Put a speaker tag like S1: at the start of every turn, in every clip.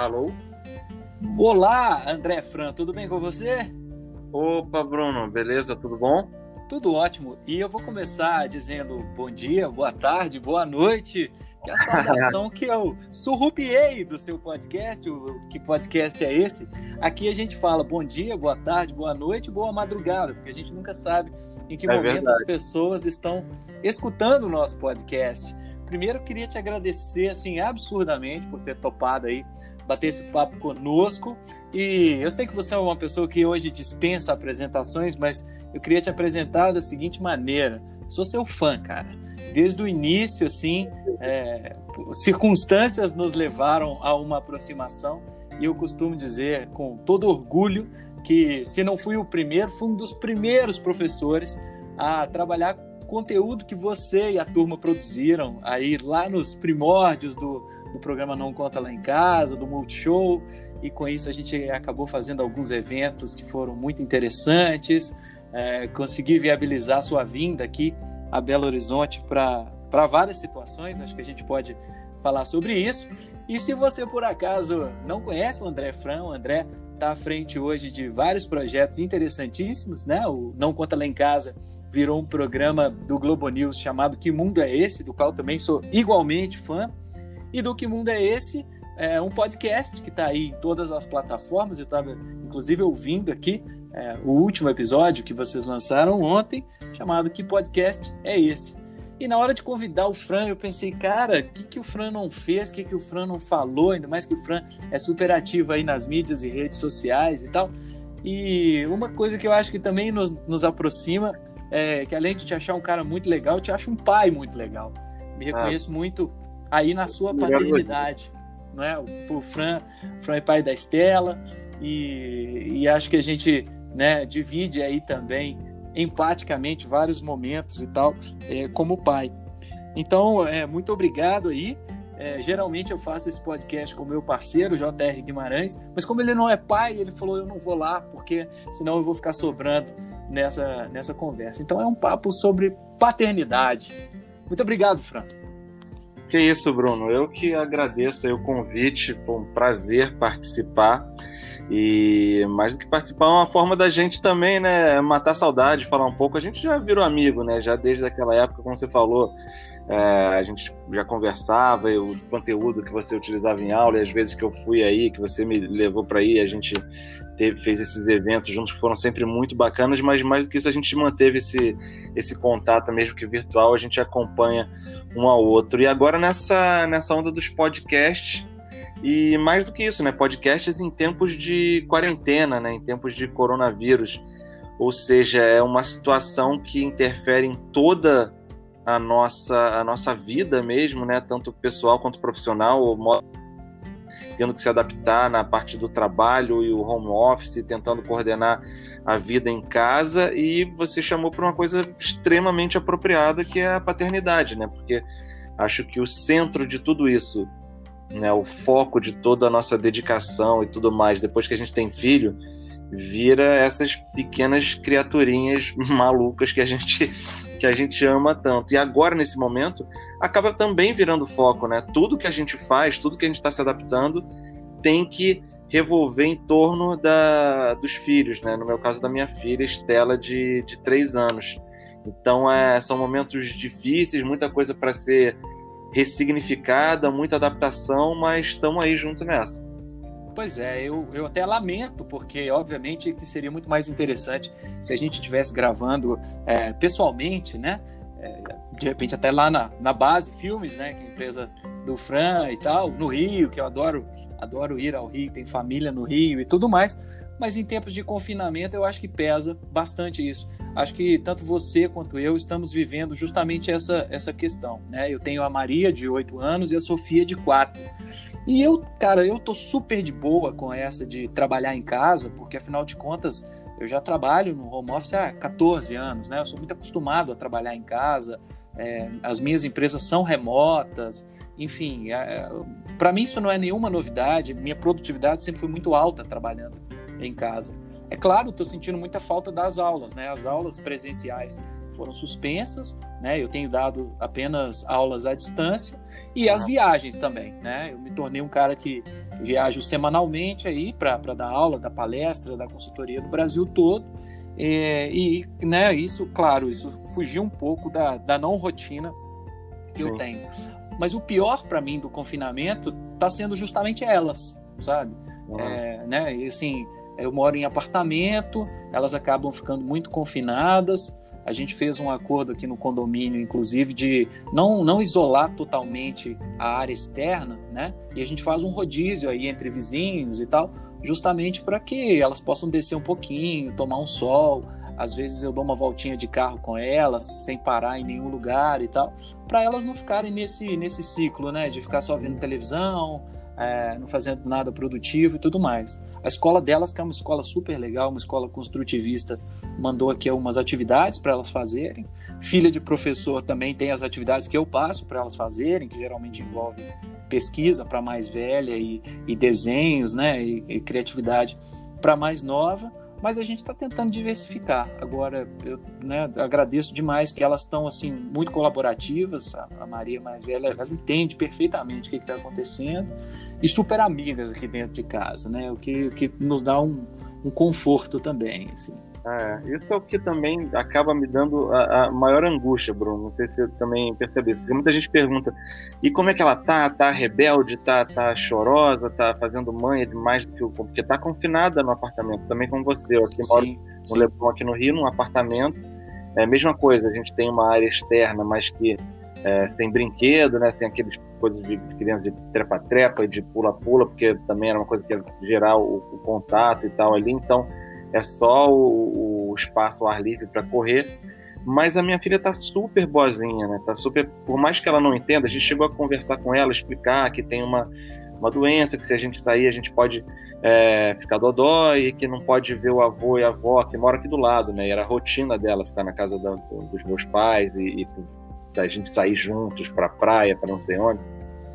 S1: Alô?
S2: Olá, André Fran, tudo bem com você?
S1: Opa, Bruno, beleza? Tudo bom?
S2: Tudo ótimo. E eu vou começar dizendo bom dia, boa tarde, boa noite, que é a saudação que eu surrupiei do seu podcast. O, que podcast é esse? Aqui a gente fala bom dia, boa tarde, boa noite, boa madrugada, porque a gente nunca sabe em que é momento verdade. as pessoas estão escutando o nosso podcast. Primeiro, queria te agradecer assim absurdamente por ter topado aí bater esse papo conosco. E eu sei que você é uma pessoa que hoje dispensa apresentações, mas eu queria te apresentar da seguinte maneira: sou seu fã, cara. Desde o início, assim, é, circunstâncias nos levaram a uma aproximação e eu costumo dizer com todo orgulho que se não fui o primeiro, fui um dos primeiros professores a trabalhar conteúdo que você e a turma produziram aí lá nos primórdios do, do programa Não Conta Lá em Casa, do Multishow, e com isso a gente acabou fazendo alguns eventos que foram muito interessantes, é, consegui viabilizar sua vinda aqui a Belo Horizonte para várias situações, acho que a gente pode falar sobre isso. E se você por acaso não conhece o André Fran, o André está à frente hoje de vários projetos interessantíssimos, né? O Não Conta Lá em Casa virou um programa do Globo News chamado Que Mundo é Esse, do qual também sou igualmente fã. E do Que Mundo é Esse, é um podcast que está aí em todas as plataformas. Eu estava, inclusive, ouvindo aqui é, o último episódio que vocês lançaram ontem, chamado Que Podcast é Esse? E na hora de convidar o Fran, eu pensei, cara, o que, que o Fran não fez, o que, que o Fran não falou, ainda mais que o Fran é super ativo aí nas mídias e redes sociais e tal. E uma coisa que eu acho que também nos, nos aproxima é que além de te achar um cara muito legal, eu te acho um pai muito legal. Me ah. reconheço ah. muito aí na sua paternidade. Não é? O Fran, Fran é pai da Estela e, e acho que a gente né, divide aí também empaticamente vários momentos e tal é, como pai. Então, é, muito obrigado aí. É, geralmente eu faço esse podcast com o meu parceiro, JR Guimarães, mas como ele não é pai, ele falou: eu não vou lá, porque senão eu vou ficar sobrando nessa, nessa conversa. Então é um papo sobre paternidade. Muito obrigado, Fran.
S1: Que isso, Bruno. Eu que agradeço o convite, foi um prazer participar. E mais do que participar, é uma forma da gente também, né, matar saudade, falar um pouco. A gente já virou amigo, né, já desde aquela época, como você falou, é, a gente já conversava, o conteúdo que você utilizava em aula, e as vezes que eu fui aí, que você me levou para aí, a gente teve, fez esses eventos juntos, foram sempre muito bacanas, mas mais do que isso, a gente manteve esse, esse contato, mesmo que virtual, a gente acompanha um ao outro. E agora nessa, nessa onda dos podcasts, e mais do que isso, né? Podcasts em tempos de quarentena, né? Em tempos de coronavírus. Ou seja, é uma situação que interfere em toda a nossa, a nossa vida mesmo, né? Tanto pessoal quanto profissional, tendo que se adaptar na parte do trabalho e o home office, tentando coordenar a vida em casa. E você chamou para uma coisa extremamente apropriada, que é a paternidade, né? Porque acho que o centro de tudo isso né, o foco de toda a nossa dedicação e tudo mais, depois que a gente tem filho, vira essas pequenas criaturinhas malucas que a gente que a gente ama tanto. E agora nesse momento acaba também virando foco, né? Tudo que a gente faz, tudo que a gente está se adaptando, tem que revolver em torno da, dos filhos, né? No meu caso da minha filha Estela de, de três anos. Então é, são momentos difíceis, muita coisa para ser ressignificada, muita adaptação, mas estamos aí junto nessa.
S2: Pois é, eu, eu até lamento, porque obviamente que seria muito mais interessante se a gente estivesse gravando é, pessoalmente, né? É, de repente até lá na, na base filmes, né? Que é a empresa do Fran e tal, no Rio, que eu adoro, adoro ir ao Rio, tem família no Rio e tudo mais. Mas em tempos de confinamento eu acho que pesa bastante isso acho que tanto você quanto eu estamos vivendo justamente essa, essa questão. Né? Eu tenho a Maria, de 8 anos, e a Sofia, de 4. E eu, cara, eu tô super de boa com essa de trabalhar em casa, porque afinal de contas eu já trabalho no home office há 14 anos, né? Eu sou muito acostumado a trabalhar em casa, é, as minhas empresas são remotas, enfim, é, para mim isso não é nenhuma novidade, minha produtividade sempre foi muito alta trabalhando em casa. É claro, estou sentindo muita falta das aulas, né? As aulas presenciais foram suspensas, né? Eu tenho dado apenas aulas à distância e as viagens também, né? Eu me tornei um cara que viajo semanalmente aí para dar aula, da palestra, da consultoria no Brasil todo. É, e, né, isso, claro, isso fugiu um pouco da, da não rotina que Sim. eu tenho. Mas o pior para mim do confinamento está sendo justamente elas, sabe? Uhum. É, né, e assim, eu moro em apartamento, elas acabam ficando muito confinadas. A gente fez um acordo aqui no condomínio, inclusive, de não, não isolar totalmente a área externa, né? E a gente faz um rodízio aí entre vizinhos e tal, justamente para que elas possam descer um pouquinho, tomar um sol. Às vezes eu dou uma voltinha de carro com elas, sem parar em nenhum lugar e tal, para elas não ficarem nesse, nesse ciclo, né? De ficar só vendo televisão, é, não fazendo nada produtivo e tudo mais. A escola delas, que é uma escola super legal, uma escola construtivista, mandou aqui algumas atividades para elas fazerem. Filha de professor também tem as atividades que eu passo para elas fazerem, que geralmente envolvem pesquisa para mais velha e, e, desenhos, né, e, e criatividade para mais nova, mas a gente está tentando diversificar. Agora, eu né, agradeço demais que elas estão assim muito colaborativas. A, Maria mais velha, ela entende perfeitamente o que está acontecendo e super amigas aqui dentro de casa, né? O que, que nos dá um, um conforto também, assim.
S1: É, isso é o que também acaba me dando a, a, maior angústia, Bruno. Não sei se você também percebeu. Muita gente pergunta: e como é que ela tá? Tá rebelde? Tá, tá chorosa? Tá fazendo manha demais do que o. Porque tá confinada no apartamento, também com você. Eu aqui moro no Leblon, aqui no Rio, num apartamento. É a mesma coisa, a gente tem uma área externa, mas que é, sem brinquedo, né? Sem aqueles coisas de criança de trepa-trepa e de pula-pula, porque também era uma coisa que ia gerar o, o contato e tal ali. Então é só o, o espaço, o ar livre para correr. Mas a minha filha tá super boazinha, né? Tá super. Por mais que ela não entenda, a gente chegou a conversar com ela, explicar que tem uma, uma doença, que se a gente sair a gente pode é, ficar dodó e que não pode ver o avô e a avó que mora aqui do lado, né? E era a rotina dela ficar na casa da, dos meus pais e, e a gente sair juntos para praia, para não sei onde.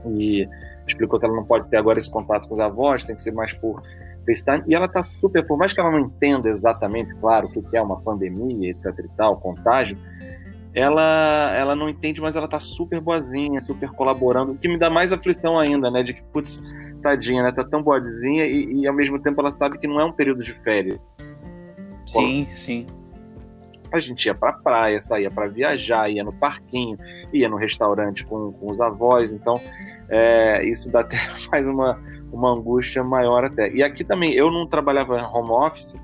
S1: E explicou que ela não pode ter agora esse contato com os avós, tem que ser mais por FaceTime, e ela está super, por mais que ela não entenda exatamente, claro, o que é uma pandemia, etc e tal, contágio, ela, ela não entende, mas ela está super boazinha, super colaborando, o que me dá mais aflição ainda, né, de que, putz, tadinha, né, tá tão boazinha e, e ao mesmo tempo ela sabe que não é um período de férias.
S2: Sim, sim.
S1: A gente ia pra praia, saía para viajar, ia no parquinho, ia no restaurante com, com os avós, então é, isso dá até mais uma uma angústia maior até. E aqui também, eu não trabalhava home office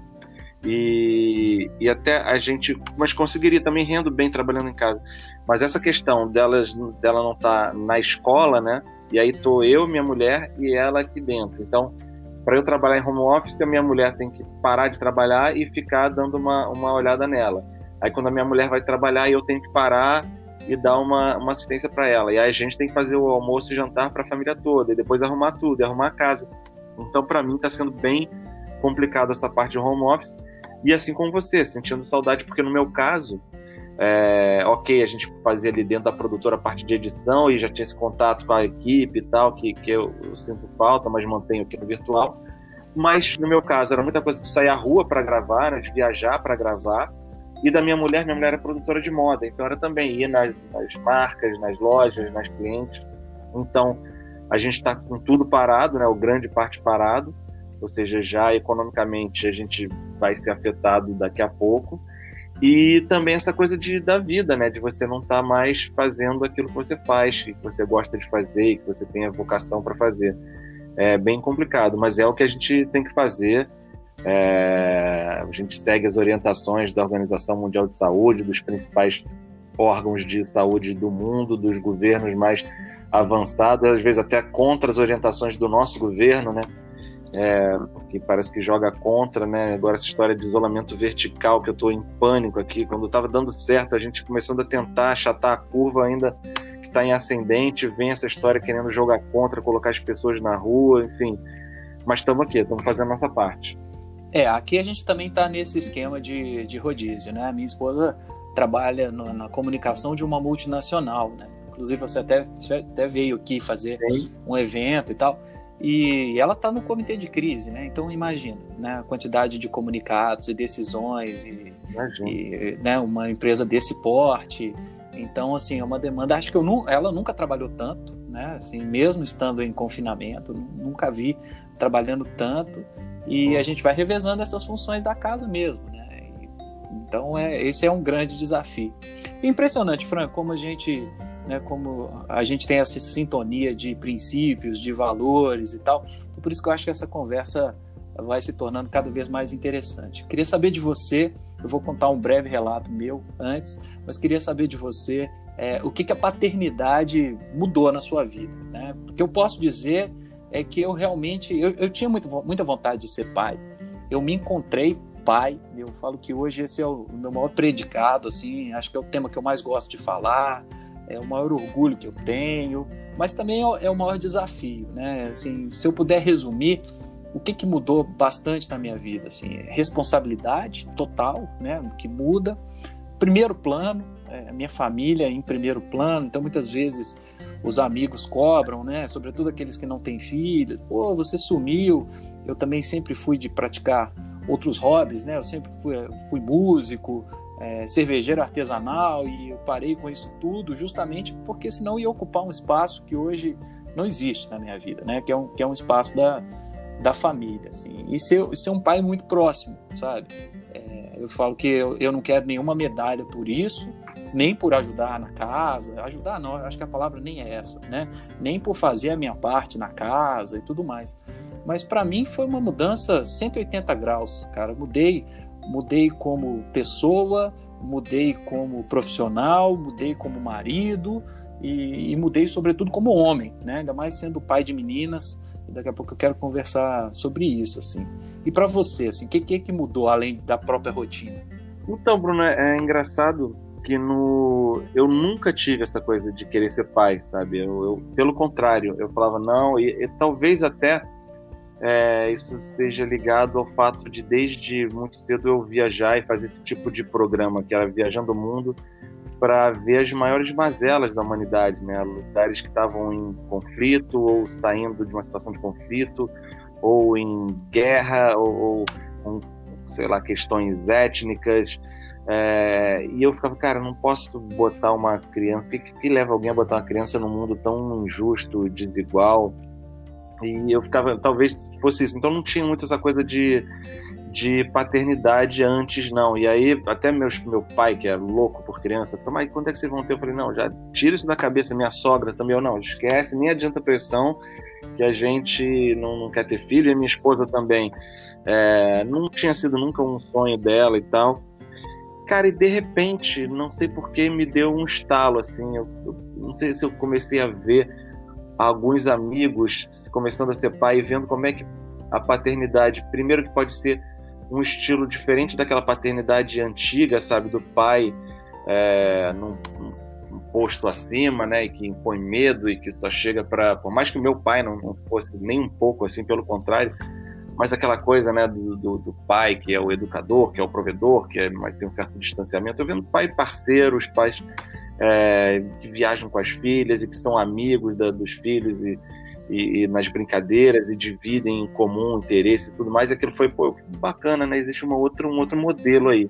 S1: e, e até a gente, mas conseguiria também rendo bem trabalhando em casa. Mas essa questão delas, dela não estar tá na escola, né? E aí tô eu, minha mulher e ela aqui dentro. Então, para eu trabalhar em home office, a minha mulher tem que parar de trabalhar e ficar dando uma, uma olhada nela. Aí quando a minha mulher vai trabalhar, eu tenho que parar e dar uma, uma assistência para ela. E aí a gente tem que fazer o almoço e jantar para a família toda, e depois arrumar tudo, arrumar a casa. Então, para mim, está sendo bem complicado essa parte de home office. E assim como você, sentindo saudade, porque no meu caso, é, ok, a gente fazia ali dentro da produtora a parte de edição e já tinha esse contato com a equipe e tal, que, que eu, eu sinto falta, mas mantenho aqui no virtual. Mas no meu caso, era muita coisa de sair à rua para gravar, né, de viajar para gravar e da minha mulher, minha mulher é produtora de moda, então era também ir nas, nas marcas, nas lojas, nas clientes. Então a gente está com tudo parado, né? O grande parte parado, ou seja, já economicamente a gente vai ser afetado daqui a pouco. E também essa coisa de, da vida, né? De você não estar tá mais fazendo aquilo que você faz, que você gosta de fazer, que você tem a vocação para fazer. É bem complicado, mas é o que a gente tem que fazer é, a gente segue as orientações da Organização Mundial de Saúde, dos principais órgãos de saúde do mundo, dos governos mais avançados, às vezes até contra as orientações do nosso governo, né? É, que parece que joga contra, né? Agora essa história de isolamento vertical, que eu estou em pânico aqui, quando estava dando certo, a gente começando a tentar achatar a curva ainda que está em ascendente, vem essa história querendo jogar contra, colocar as pessoas na rua, enfim. Mas estamos aqui, estamos fazendo a nossa parte.
S2: É, aqui a gente também está nesse esquema de, de rodízio, né? A minha esposa trabalha no, na comunicação de uma multinacional, né? Inclusive você até, até veio aqui fazer Sim. um evento e tal. E ela está no comitê de crise, né? Então imagina, né, a quantidade de comunicados e decisões e, e né, uma empresa desse porte. Então assim é uma demanda. Acho que eu não, ela nunca trabalhou tanto, né? Assim mesmo estando em confinamento, nunca vi trabalhando tanto. E a gente vai revezando essas funções da casa mesmo, né? Então é esse é um grande desafio. Impressionante, Franco, como a gente né, como a gente tem essa sintonia de princípios, de valores e tal. Então, por isso que eu acho que essa conversa vai se tornando cada vez mais interessante. queria saber de você, eu vou contar um breve relato meu antes, mas queria saber de você é, o que, que a paternidade mudou na sua vida. Né? Porque eu posso dizer é que eu realmente, eu, eu tinha muito, muita vontade de ser pai. Eu me encontrei pai. Eu falo que hoje esse é o meu maior predicado, assim, acho que é o tema que eu mais gosto de falar é o maior orgulho que eu tenho, mas também é o maior desafio, né? Assim, se eu puder resumir, o que, que mudou bastante na minha vida, assim, é responsabilidade total, né? Que muda. Primeiro plano, é, minha família em primeiro plano, então muitas vezes os amigos cobram, né? Sobretudo aqueles que não têm filhos. Pô, você sumiu. Eu também sempre fui de praticar outros hobbies, né? Eu sempre fui, fui músico, é, cervejeiro artesanal e eu parei com isso tudo justamente porque senão ia ocupar um espaço que hoje não existe na minha vida, né? Que é um, que é um espaço da, da família, assim. E ser, ser um pai muito próximo, sabe? É, eu falo que eu, eu não quero nenhuma medalha por isso, nem por ajudar na casa, ajudar não, acho que a palavra nem é essa, né? Nem por fazer a minha parte na casa e tudo mais. Mas para mim foi uma mudança 180 graus, cara. mudei mudei como pessoa, mudei como profissional, mudei como marido e, e, mudei sobretudo como homem, né? Ainda mais sendo pai de meninas. Daqui a pouco eu quero conversar sobre isso, assim. E para você, assim, o que, que que mudou além da própria rotina?
S1: Então, Bruno, é, é engraçado que no eu nunca tive essa coisa de querer ser pai, sabe? Eu, eu pelo contrário, eu falava não e, e talvez até é, isso seja ligado ao fato de desde muito cedo eu viajar e fazer esse tipo de programa, que era viajando o mundo para ver as maiores mazelas da humanidade, né? Lugares que estavam em conflito ou saindo de uma situação de conflito ou em guerra ou, ou sei lá questões étnicas. É, e eu ficava, cara, não posso botar uma criança. O que, que leva alguém a botar uma criança num mundo tão injusto, desigual? E eu ficava, talvez fosse isso. Então não tinha muito essa coisa de, de paternidade antes, não. E aí, até meus, meu pai, que é louco por criança, mas quando é que vocês vão ter? Eu falei, não, já tira isso da cabeça. Minha sogra também, eu não, esquece, nem adianta pressão, que a gente não, não quer ter filho, e minha esposa também. É, não tinha sido nunca um sonho dela e tal. Cara, e de repente, não sei porquê, me deu um estalo, assim. Eu, eu não sei se eu comecei a ver alguns amigos começando a ser pai e vendo como é que a paternidade, primeiro que pode ser um estilo diferente daquela paternidade antiga, sabe, do pai é, num, num, posto acima, né, e que impõe medo e que só chega para, por mais que o meu pai não, não, fosse nem um pouco assim, pelo contrário, mas aquela coisa, né, do, do, do, pai que é o educador, que é o provedor, que é, tem um certo distanciamento, eu vendo pai parceiros, pais é, que viajam com as filhas e que são amigos da, dos filhos e, e, e, nas brincadeiras e dividem em comum interesse e tudo mais. E aquilo foi pô, bacana, né? Existe uma outra, um outro modelo aí.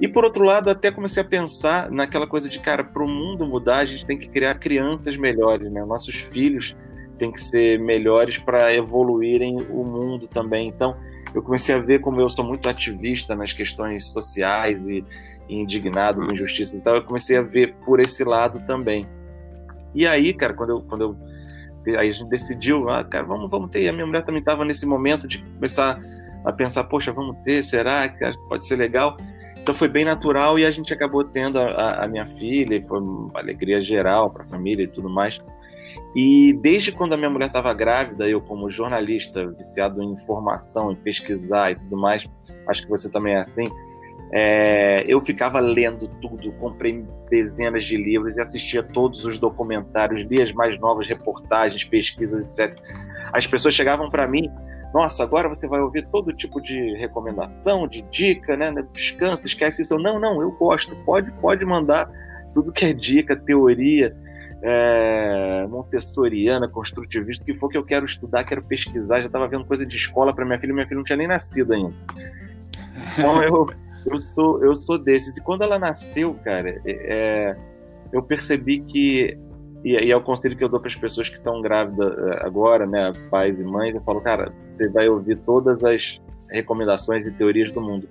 S1: E por outro lado, até comecei a pensar naquela coisa de, cara, para o mundo mudar, a gente tem que criar crianças melhores, né? Nossos filhos têm que ser melhores para evoluírem o mundo também. Então, eu comecei a ver como eu sou muito ativista nas questões sociais e, indignado com injustiças e tal, eu comecei a ver por esse lado também. E aí, cara, quando eu, quando eu aí a gente decidiu, ah, cara, vamos, vamos ter. E a minha mulher também estava nesse momento de começar a pensar, poxa, vamos ter, será que pode ser legal? Então foi bem natural e a gente acabou tendo a, a minha filha, foi uma alegria geral para a família e tudo mais. E desde quando a minha mulher estava grávida, eu como jornalista, viciado em informação, em pesquisar e tudo mais, acho que você também é assim, é, eu ficava lendo tudo, comprei dezenas de livros e assistia todos os documentários, lia as mais novas reportagens, pesquisas, etc. As pessoas chegavam para mim, nossa, agora você vai ouvir todo tipo de recomendação, de dica, né? Descansa, esquece isso. Eu, não, não, eu gosto, pode, pode mandar tudo que é dica, teoria. é, montessoriana, construtivista, o que for que eu quero estudar, quero pesquisar, já estava vendo coisa de escola para minha filha, minha filha não tinha nem nascido ainda. Então eu, eu sou eu sou desses. E quando ela nasceu, cara, é, eu percebi que e, e é o conselho que eu dou para as pessoas que estão grávidas é, agora, né, pais e mães, eu falo, cara, você vai ouvir todas as recomendações e teorias do mundo,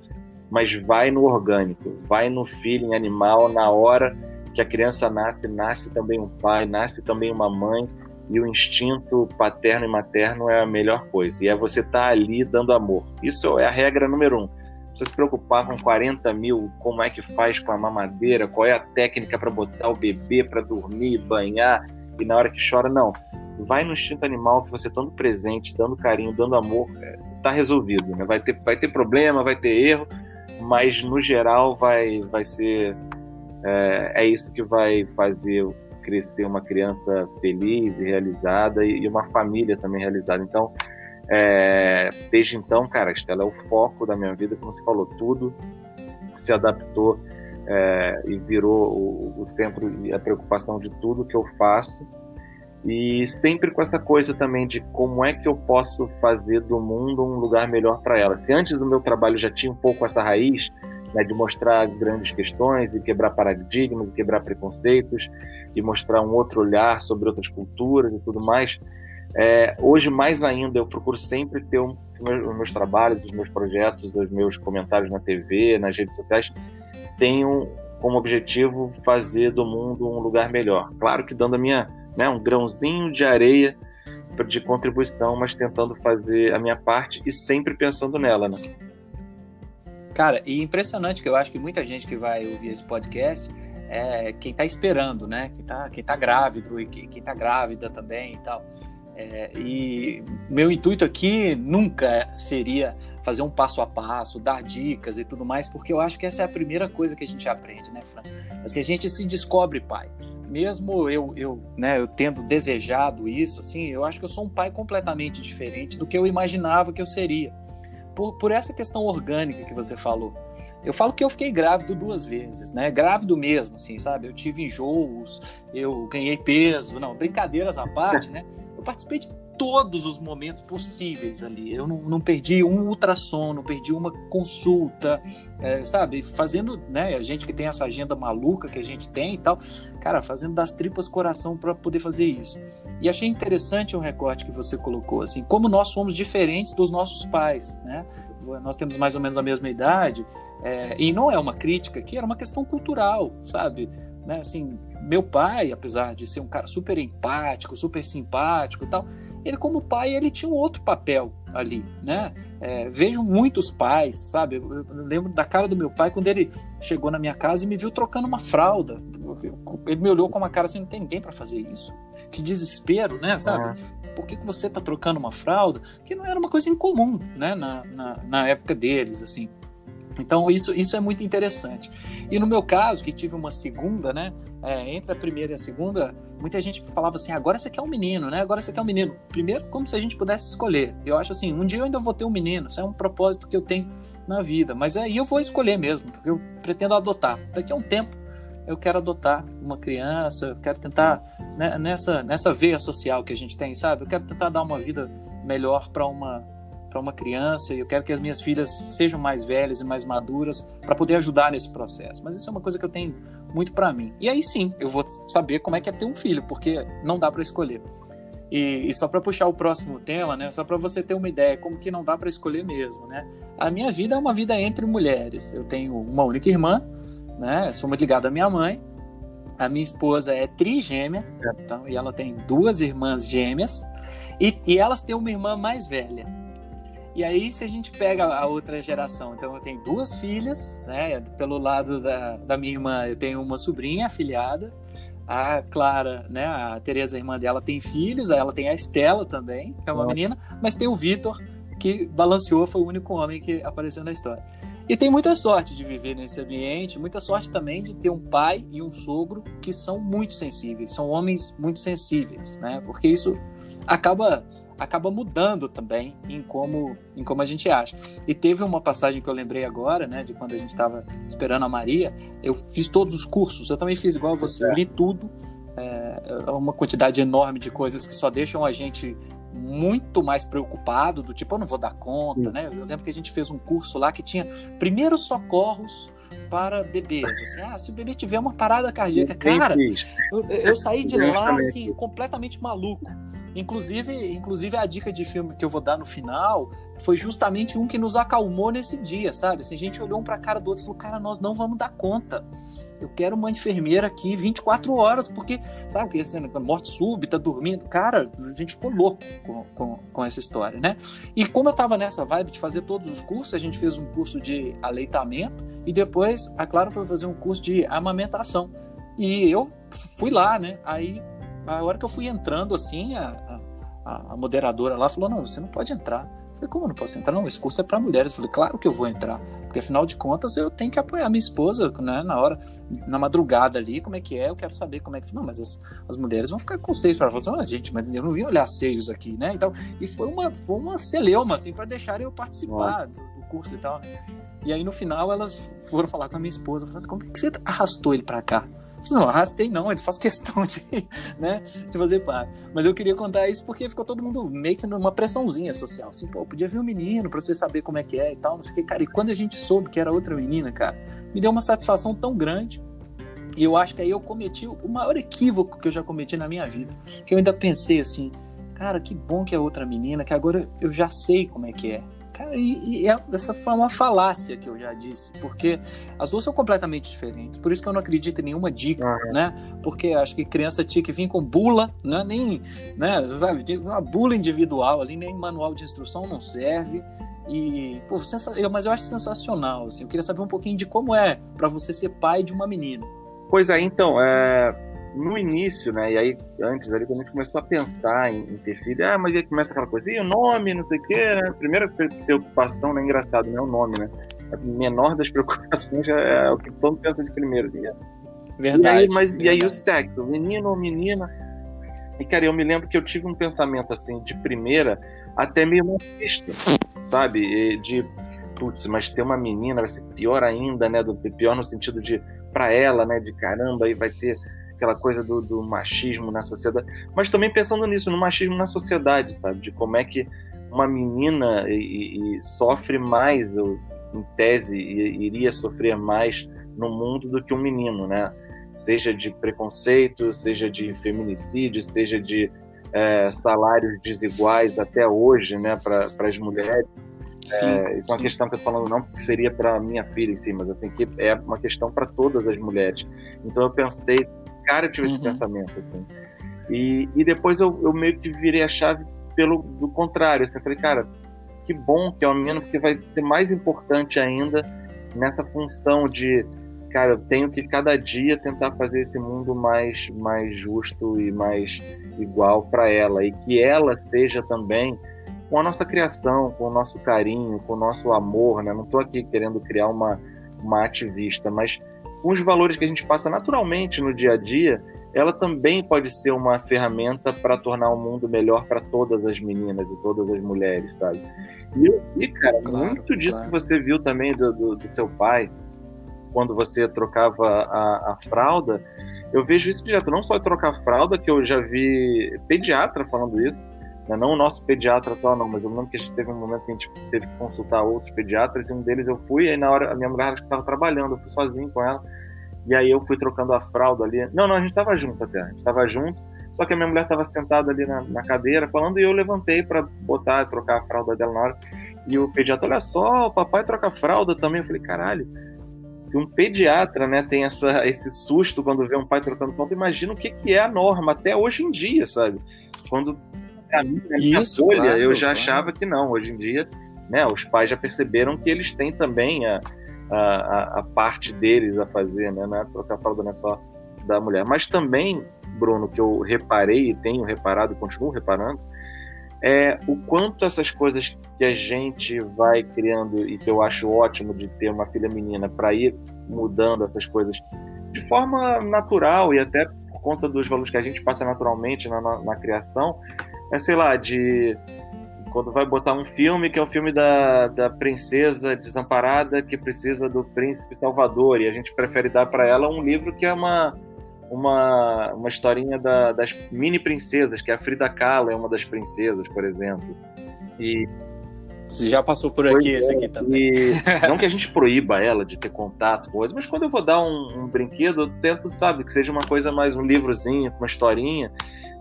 S1: mas vai no orgânico, vai no feeling animal, na hora que a criança nasce, nasce também um pai, nasce também uma mãe, e o instinto paterno e materno é a melhor coisa. E é você estar tá ali dando amor. Isso é a regra número um. Você se preocupar com 40 mil, como é que faz com a mamadeira, qual é a técnica para botar o bebê para dormir, banhar, e na hora que chora, não. Vai no instinto animal que você estando presente, dando carinho, dando amor, é, resolvido. Né? Vai, ter, vai ter problema, vai ter erro, mas no geral vai, vai ser. É, é isso que vai fazer crescer uma criança feliz e realizada e, e uma família também realizada. Então, é, desde então, cara, a Estela é o foco da minha vida, como você falou, tudo se adaptou é, e virou o, o, centro e a preocupação de tudo que eu faço. E sempre com essa coisa também de como é que eu posso fazer do mundo um lugar melhor para ela. Se antes do meu trabalho já tinha um pouco essa raiz né, de mostrar grandes questões e quebrar paradigmas, e quebrar preconceitos e mostrar um outro olhar sobre outras culturas e tudo mais, é, hoje, mais ainda, eu procuro sempre ter um, os meus trabalhos, os meus projetos, os meus comentários na TV, nas redes sociais, tenham como objetivo fazer do mundo um lugar melhor. Claro que dando a minha, né, um grãozinho de areia de contribuição, mas tentando fazer a minha parte e sempre pensando nela, né?
S2: Cara, e impressionante que eu acho que muita gente que vai ouvir esse podcast é quem está esperando, né? Quem está quem tá grávido e quem está grávida também e tal. É, e meu intuito aqui nunca seria fazer um passo a passo, dar dicas e tudo mais, porque eu acho que essa é a primeira coisa que a gente aprende, né, Fran? Assim, a gente se descobre pai. Mesmo eu, eu, né, eu tendo desejado isso, assim, eu acho que eu sou um pai completamente diferente do que eu imaginava que eu seria. Por, por essa questão orgânica que você falou. Eu falo que eu fiquei grávido duas vezes, né? Grávido mesmo, assim, sabe? Eu tive enjoos, eu ganhei peso, não, brincadeiras à parte, né? Eu participei de todos os momentos possíveis ali. Eu não, não perdi um ultrassom, não perdi uma consulta, é, sabe? Fazendo, né? A gente que tem essa agenda maluca que a gente tem e tal, cara, fazendo das tripas coração para poder fazer isso. E achei interessante o recorte que você colocou, assim, como nós somos diferentes dos nossos pais, né? Nós temos mais ou menos a mesma idade, é, e não é uma crítica aqui, era uma questão cultural, sabe? Né? Assim, meu pai, apesar de ser um cara super empático, super simpático e tal, ele como pai ele tinha um outro papel ali, né? É, vejo muitos pais, sabe? Eu, eu lembro da cara do meu pai quando ele chegou na minha casa e me viu trocando uma fralda. Ele me olhou com uma cara assim, não tem ninguém para fazer isso. Que desespero, né? Sabe? Uhum. Por que, que você tá trocando uma fralda? Que não era uma coisa incomum, né? Na, na, na época deles, assim. Então isso, isso é muito interessante. E no meu caso, que tive uma segunda, né? É, entre a primeira e a segunda, muita gente falava assim: agora você quer um menino, né? Agora você quer um menino. Primeiro, como se a gente pudesse escolher. Eu acho assim: um dia eu ainda vou ter um menino. Isso é um propósito que eu tenho na vida. Mas aí eu vou escolher mesmo, porque eu pretendo adotar. Daqui a um tempo eu quero adotar uma criança, eu quero tentar né, nessa nessa veia social que a gente tem, sabe? Eu quero tentar dar uma vida melhor para uma para uma criança e eu quero que as minhas filhas sejam mais velhas e mais maduras para poder ajudar nesse processo. Mas isso é uma coisa que eu tenho muito para mim. E aí sim, eu vou saber como é que é ter um filho, porque não dá para escolher. E, e só para puxar o próximo tema, né? Só para você ter uma ideia como que não dá para escolher mesmo, né? A minha vida é uma vida entre mulheres. Eu tenho uma única irmã, né? Sou muito ligado à minha mãe. A minha esposa é trigêmea, então, e ela tem duas irmãs gêmeas. E, e elas têm uma irmã mais velha. E aí, se a gente pega a outra geração, então eu tenho duas filhas, né? Pelo lado da, da minha irmã, eu tenho uma sobrinha afilhada. A Clara, né? A Tereza, a irmã dela, tem filhos. Ela tem a Estela também, que é uma menina. Mas tem o Vitor, que balanceou, foi o único homem que apareceu na história. E tem muita sorte de viver nesse ambiente, muita sorte também de ter um pai e um sogro que são muito sensíveis, são homens muito sensíveis, né? Porque isso acaba acaba mudando também em como, em como a gente acha. E teve uma passagem que eu lembrei agora, né, de quando a gente estava esperando a Maria. Eu fiz todos os cursos, eu também fiz igual você, eu li tudo. É, é uma quantidade enorme de coisas que só deixam a gente muito mais preocupado, do tipo, eu não vou dar conta, né? Eu lembro que a gente fez um curso lá que tinha primeiros socorros para bebês. Assim, ah, se o bebê tiver uma parada cardíaca, cara, eu, eu saí de lá assim, completamente maluco. Inclusive, inclusive a dica de filme que eu vou dar no final foi justamente um que nos acalmou nesse dia, sabe? Assim, a gente olhou um para a cara do outro e falou: "Cara, nós não vamos dar conta. Eu quero uma enfermeira aqui 24 horas, porque, sabe, que assim, morte súbita, dormindo. Cara, a gente ficou louco com, com, com, essa história, né? E como eu tava nessa vibe de fazer todos os cursos, a gente fez um curso de aleitamento e depois a Clara foi fazer um curso de amamentação. E eu fui lá, né? Aí a hora que eu fui entrando assim, a, a, a moderadora lá falou: Não, você não pode entrar. Falei: Como eu não posso entrar? Não, esse curso é para mulheres. Eu falei: Claro que eu vou entrar, porque afinal de contas eu tenho que apoiar minha esposa, né? Na hora, na madrugada ali, como é que é? Eu quero saber como é que. Não, mas as, as mulheres vão ficar com seios para falar: ah, gente, mas eu não vim olhar seios aqui, né? Então, e foi uma, foi uma celeuma, assim, para deixarem eu participar do, do, curso e tal. E aí no final elas foram falar com a minha esposa: assim, Como é que você arrastou ele para cá? Não, arrastei não, ele faz questão de, né, de fazer parte. Mas eu queria contar isso porque ficou todo mundo meio que numa pressãozinha social. Assim, pô, podia ver um menino pra você saber como é que é e tal, não sei o que, cara. E quando a gente soube que era outra menina, cara, me deu uma satisfação tão grande. E eu acho que aí eu cometi o maior equívoco que eu já cometi na minha vida. Que eu ainda pensei assim, cara, que bom que é outra menina, que agora eu já sei como é que é. Cara, e, e é, essa foi uma falácia que eu já disse, porque as duas são completamente diferentes. Por isso que eu não acredito em nenhuma dica, uhum. né? Porque acho que criança tinha que vir com bula, né? Nem, né? Sabe, uma bula individual ali, nem manual de instrução não serve. E, pô, mas eu acho sensacional, assim. Eu queria saber um pouquinho de como é para você ser pai de uma menina.
S1: Pois é, então, é no início, né? E aí, antes ali, quando a gente começou a pensar em, em ter filho, ah, mas aí começa aquela coisa, e o nome, não sei o quê, né? Primeira preocupação, né? Engraçado, não é o nome, né? A menor das preocupações é o que todo mundo pensa de primeiro. Assim, é.
S2: Verdade.
S1: E aí, mas,
S2: verdade.
S1: e aí o sexo, menino ou menina? E, cara, eu me lembro que eu tive um pensamento, assim, de primeira, até meio machista, sabe? De, putz, mas ter uma menina vai ser pior ainda, né? Do, pior no sentido de, pra ela, né? De caramba, aí vai ter aquela coisa do, do, machismo na sociedade, mas também pensando nisso, no machismo na sociedade, sabe? De como é que uma menina e, e sofre mais, ou, em tese, iria sofrer mais no mundo do que um menino, né? Seja de preconceito, seja de feminicídio, seja de é, salários desiguais até hoje, né, para as mulheres. Sim, é, isso sim. é uma questão que eu tô falando não porque seria para minha filha em si, mas assim que é uma questão para todas as mulheres. Então eu pensei cara eu tive uhum. esse pensamento, assim. E, e depois eu, eu meio que virei a chave pelo do contrário. Assim, eu falei, cara, que bom que é uma menina, porque vai ser mais importante ainda nessa função de, cara, eu tenho que cada dia tentar fazer esse mundo mais, mais justo e mais igual para ela. E que ela seja também com a nossa criação, com o nosso carinho, com o nosso amor, né? Não estou aqui querendo criar uma, uma ativista, mas com os valores que a gente passa naturalmente no dia a dia, ela também pode ser uma ferramenta para tornar o mundo melhor para todas as meninas e todas as mulheres, sabe? E, e cara, claro, muito disso claro. que você viu também do, do, do, seu pai, quando você trocava a, a fralda, eu vejo isso direto, não só trocar fralda, que eu já vi pediatra falando isso? Não o nosso pediatra atual, não, mas eu lembro que a gente teve um momento que a gente teve que consultar outros pediatras, e um deles eu fui, e aí na hora a minha mulher estava trabalhando, eu fui sozinho com ela, e aí eu fui trocando a fralda ali. Não, não, a gente estava junto até, a gente estava junto, só que a minha mulher estava sentada ali na, na, cadeira falando, e eu levantei para botar, trocar a fralda dela na hora. E o pediatra, olha só, o papai troca fralda também. Eu falei, caralho, se um pediatra né, tem essa, esse susto quando vê um pai trocando fralda, imagina o que, que é a norma até hoje em dia, sabe? Quando pra mim, na minha Isso, bolha, claro, eu já claro. achava que não. Hoje em dia, né, os pais já perceberam que eles têm também a, a, a parte deles a fazer, né? Não é trocar a fralda não é só da mulher. Mas também, Bruno, que eu reparei e tenho reparado e continuo reparando, é o quanto essas coisas que a gente vai criando e que eu acho ótimo de ter uma filha menina para ir mudando essas coisas de forma natural e até por conta dos valores que a gente passa naturalmente na, na, na criação, é, sei lá, de quando vai botar um filme que é o um filme da, da princesa desamparada que precisa do príncipe salvador e a gente prefere dar para ela um livro que é uma uma, uma historinha da, das mini princesas, que a Frida Kahlo é uma das princesas, por exemplo.
S2: E você já passou por aqui pois esse é, aqui também.
S1: não que a gente proíba ela de ter contato com coisas, mas quando eu vou dar um, um, brinquedo, eu tento, sabe, que seja uma coisa mais um livrozinho, uma historinha,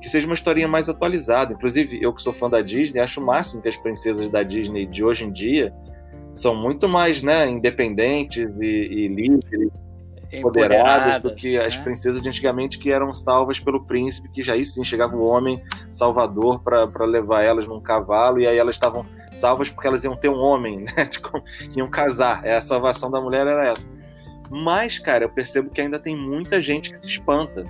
S1: que seja uma historinha mais atualizada. Inclusive, eu que sou fã da Disney, acho o máximo que as princesas da Disney de hoje em dia são muito mais né, independentes e, e livres, empoderadas do que né? as princesas de antigamente que eram salvas pelo príncipe, que já aí sim chegava o homem salvador para levar elas num cavalo e aí elas estavam salvas porque elas iam ter um homem, né? Tipo, iam casar. É, a salvação da mulher era essa. Mas, cara, eu percebo que ainda tem muita gente que se espanta.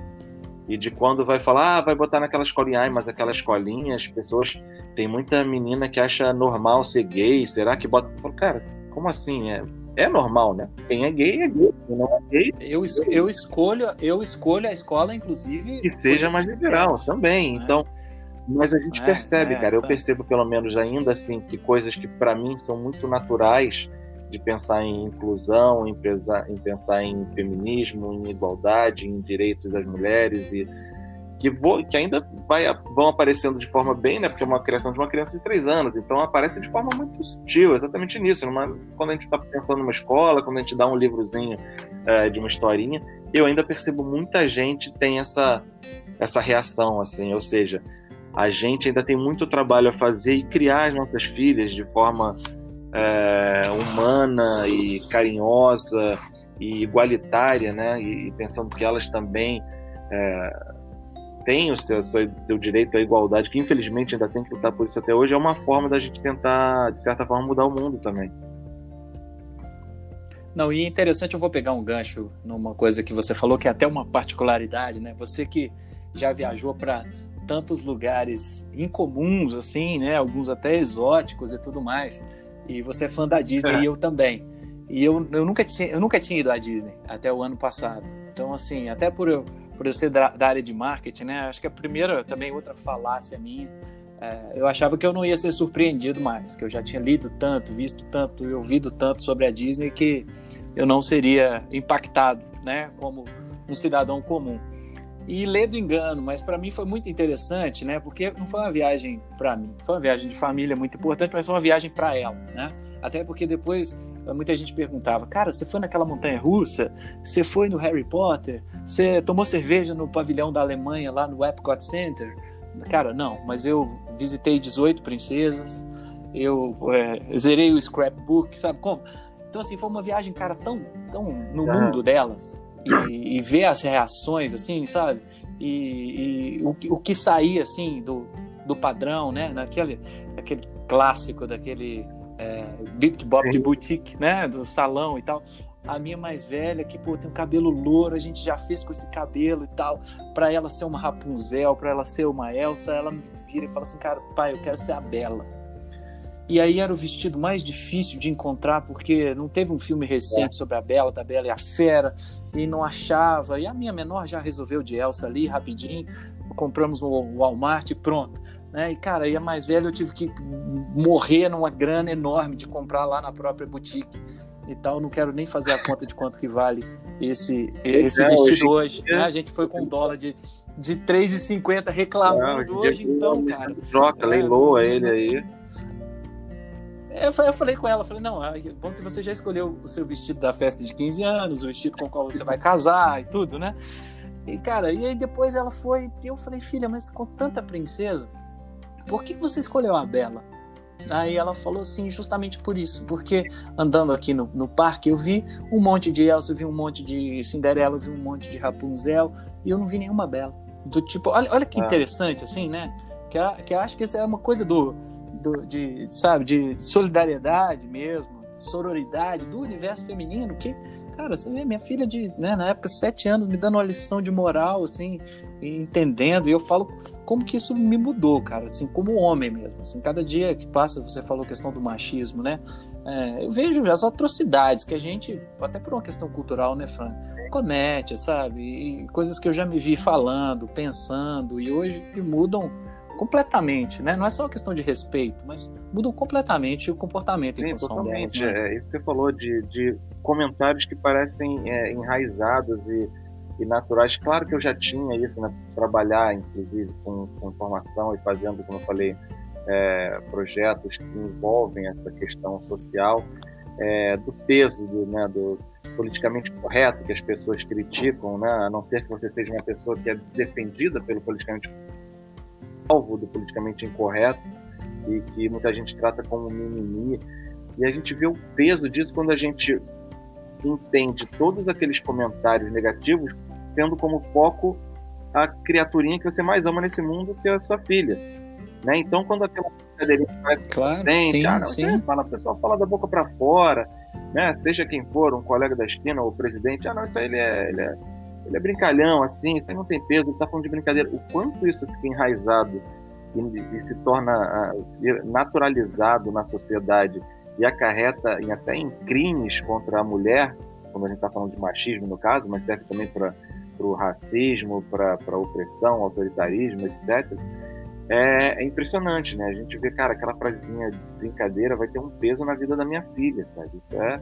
S1: E de quando vai falar, ah, vai botar naquela escolinha, ai, mas aquela escolinha, as pessoas. Tem muita menina que acha normal ser gay, será que bota. Eu falo, cara, como assim? É, é normal, né? Quem é gay é gay, quem não é gay.
S2: Eu, eu, escolho, eu escolho a escola, inclusive.
S1: Que seja mais liberal também. É. Então mas a gente é, percebe, é, cara, eu percebo pelo menos ainda assim que coisas que para mim são muito naturais de pensar em inclusão, em, pensar, em pensar em feminismo, em igualdade, em direitos das mulheres e que, vou, que ainda vai, vão aparecendo de forma bem, né? Porque é uma criação de uma criança de três anos, então aparece de forma muito sutil, exatamente nisso. Numa, quando a gente está pensando numa escola, quando a gente dá um livrozinho é, de uma historinha, eu ainda percebo muita gente tem essa essa reação, assim, ou seja, a gente ainda tem muito trabalho a fazer e criar as nossas filhas de forma é, humana e carinhosa e igualitária, né? E, pensando que elas também é, têm o seu, o seu direito à igualdade, que infelizmente ainda tem que lutar por isso até hoje, é uma forma da gente tentar, de certa forma, mudar o mundo também.
S2: Não, e é interessante, eu vou pegar um gancho numa coisa que você falou, que é até uma particularidade, né? Você que já viajou para tantos lugares incomuns, assim, né? Alguns até exóticos e tudo mais. E você é fã da Disney é. e eu também. E eu, eu, nunca tinha, eu nunca tinha ido à Disney até o ano passado. Então, assim, até por eu, por eu ser da, da área de marketing, né? Acho que a primeira, também outra falácia minha, é, eu achava que eu não ia ser surpreendido mais, que eu já tinha lido tanto, visto tanto e ouvido tanto sobre a Disney que eu não seria impactado, né? Como um cidadão comum e ler do engano, mas para mim foi muito interessante, né? Porque não foi uma viagem para mim, foi uma viagem de família muito importante, mas foi uma viagem para ela, né? Até porque depois muita gente perguntava: "Cara, você foi naquela montanha russa? Você foi no Harry Potter? Você tomou cerveja no pavilhão da Alemanha lá no Epcot Center?" Cara, não, mas eu visitei 18 princesas, eu é, zerei o scrapbook, sabe como? Então assim, foi uma viagem, cara, tão tão no mundo delas, e, e ver as reações, assim, sabe? E, e o, o que saía, assim, do, do padrão, né? Naquele aquele clássico daquele é, Bip Bop de boutique, né? Do salão e tal. A minha mais velha, que, pô, tem um cabelo louro, a gente já fez com esse cabelo e tal. Pra ela ser uma Rapunzel, pra ela ser uma Elsa, ela me vira e fala assim, cara, pai, eu quero ser a Bela. E aí era o vestido mais difícil de encontrar, porque não teve um filme recente é. sobre a Bela, da Bela e a Fera, e não achava. E a minha menor já resolveu de Elsa ali, rapidinho. Compramos no Walmart e pronto. Né? E, cara, e a mais velha eu tive que morrer numa grana enorme de comprar lá na própria boutique e tal. Não quero nem fazer a conta de quanto que vale esse, esse é, vestido hoje. hoje né? A gente foi com um dólar de, de 3,50 reclamando não, hoje, então, cara.
S1: Troca, é, leiloa ele aí.
S2: Eu falei com ela, falei, não, bom que você já escolheu o seu vestido da festa de 15 anos, o vestido com o qual você vai casar e tudo, né? E, cara, e aí depois ela foi, e eu falei, filha, mas com tanta princesa, por que você escolheu a Bela? Aí ela falou assim, justamente por isso, porque andando aqui no, no parque eu vi um monte de Elsa, eu vi um monte de Cinderela, eu vi um monte de Rapunzel, e eu não vi nenhuma Bela. Do tipo, olha, olha que ah. interessante, assim, né? Que, que eu acho que isso é uma coisa do, do, de, sabe, de solidariedade mesmo, sororidade do universo feminino, que, cara, você vê minha filha de, né, na época, sete anos, me dando uma lição de moral, assim, entendendo, e eu falo como que isso me mudou, cara, assim, como homem mesmo, assim, cada dia que passa, você falou questão do machismo, né, é, eu vejo as atrocidades que a gente, até por uma questão cultural, né, Fran, comete, sabe, e coisas que eu já me vi falando, pensando, e hoje que mudam completamente, né? Não é só uma questão de respeito, mas mudam completamente o comportamento Sim, em função totalmente. delas.
S1: Né? É isso que você falou de, de comentários que parecem é, enraizados e, e naturais. Claro que eu já tinha isso, né? Trabalhar, inclusive, com, com informação e fazendo, como eu falei, é, projetos que envolvem essa questão social, é, do peso do, né, do politicamente correto que as pessoas criticam, né? a não ser que você seja uma pessoa que é defendida pelo politicamente alvo do politicamente incorreto e que muita gente trata como mimimi. E a gente vê o peso disso quando a gente entende todos aqueles comentários negativos tendo como foco a criaturinha que você mais ama nesse mundo, que é a sua filha. Né? Então, quando aquela brincadeirinha vai
S2: claro, sim, ah, sim.
S1: fala, a pessoa fala da boca para fora, né? seja quem for, um colega da esquina ou o presidente, ah, não, isso aí ele é, ele é, ele é brincalhão, assim, isso aí não tem peso, ele tá falando de brincadeira. O quanto isso fica enraizado e, e se torna uh, naturalizado na sociedade e acarreta em, até em crimes contra a mulher, quando a gente está falando de machismo no caso, mas serve também para o racismo, para a opressão, autoritarismo, etc. É, é, impressionante, né? A gente vê, cara, aquela frasezinha de brincadeira vai ter um peso na vida da minha filha, sabe? Isso é.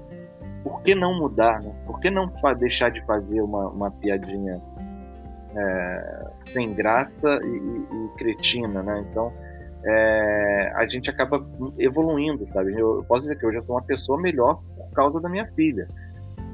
S1: Por que não mudar, né? Por que não deixar de fazer uma, uma piadinha é, sem graça e, e, e, cretina, né? Então, é, a gente acaba evoluindo, sabe? Eu, eu, posso dizer que hoje eu sou uma pessoa melhor por causa da minha filha.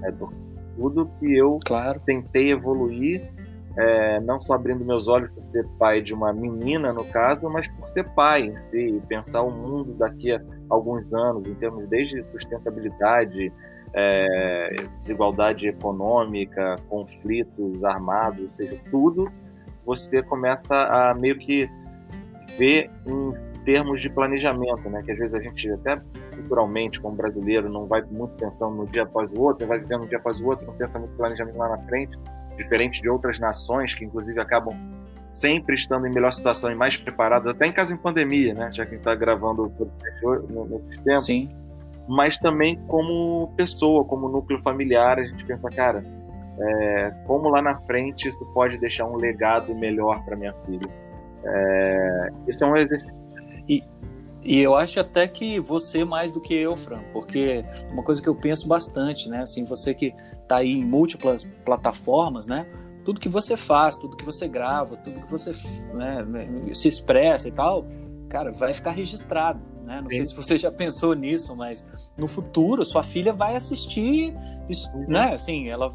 S1: É, por tudo que eu
S2: claro.
S1: tentei evoluir, é, não só abrindo meus olhos por ser pai de uma menina, no caso, mas por ser pai em si, pensar o mundo daqui a alguns anos, em termos desde sustentabilidade, é, desigualdade econômica, conflitos armados, ou seja, tudo você começa a meio que ver em termos de planejamento, né? Que às vezes a gente até culturalmente, como brasileiro, não vai muito pensando no dia após o outro, vai vivendo um dia após o outro, não pensa muito planejamento lá na frente, diferente de outras nações que inclusive acabam sempre estando em melhor situação e mais preparadas, até em caso de pandemia, né? Já que a gente está gravando nesses tempos.
S2: Sim.
S1: Mas também como pessoa, como núcleo familiar, a gente pensa, cara, é, como lá na frente isso pode deixar um legado melhor para minha filha. É, isso é um exercício.
S2: E, e eu acho até que você mais do que eu, Fran, porque uma coisa que eu penso bastante, né? Assim, você que está aí em múltiplas plataformas, né? Tudo que você faz, tudo que você grava, tudo que você né, se expressa e tal, cara, vai ficar registrado. Né? Não Sim. sei se você já pensou nisso, mas no futuro sua filha vai assistir isso, uhum. né? Assim, ela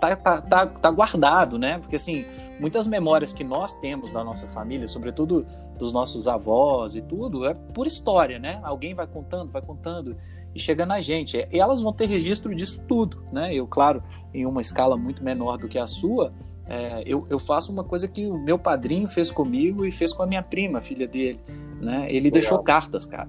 S2: tá, tá, tá, tá, guardado, né? Porque assim, muitas memórias que nós temos da nossa família, sobretudo dos nossos avós e tudo, é por história, né? Alguém vai contando, vai contando e chega na gente. E elas vão ter registro disso tudo, né? Eu, claro, em uma escala muito menor do que a sua, é, eu, eu, faço uma coisa que o meu padrinho fez comigo e fez com a minha prima, filha dele, né? Ele Legal. deixou cartas, cara.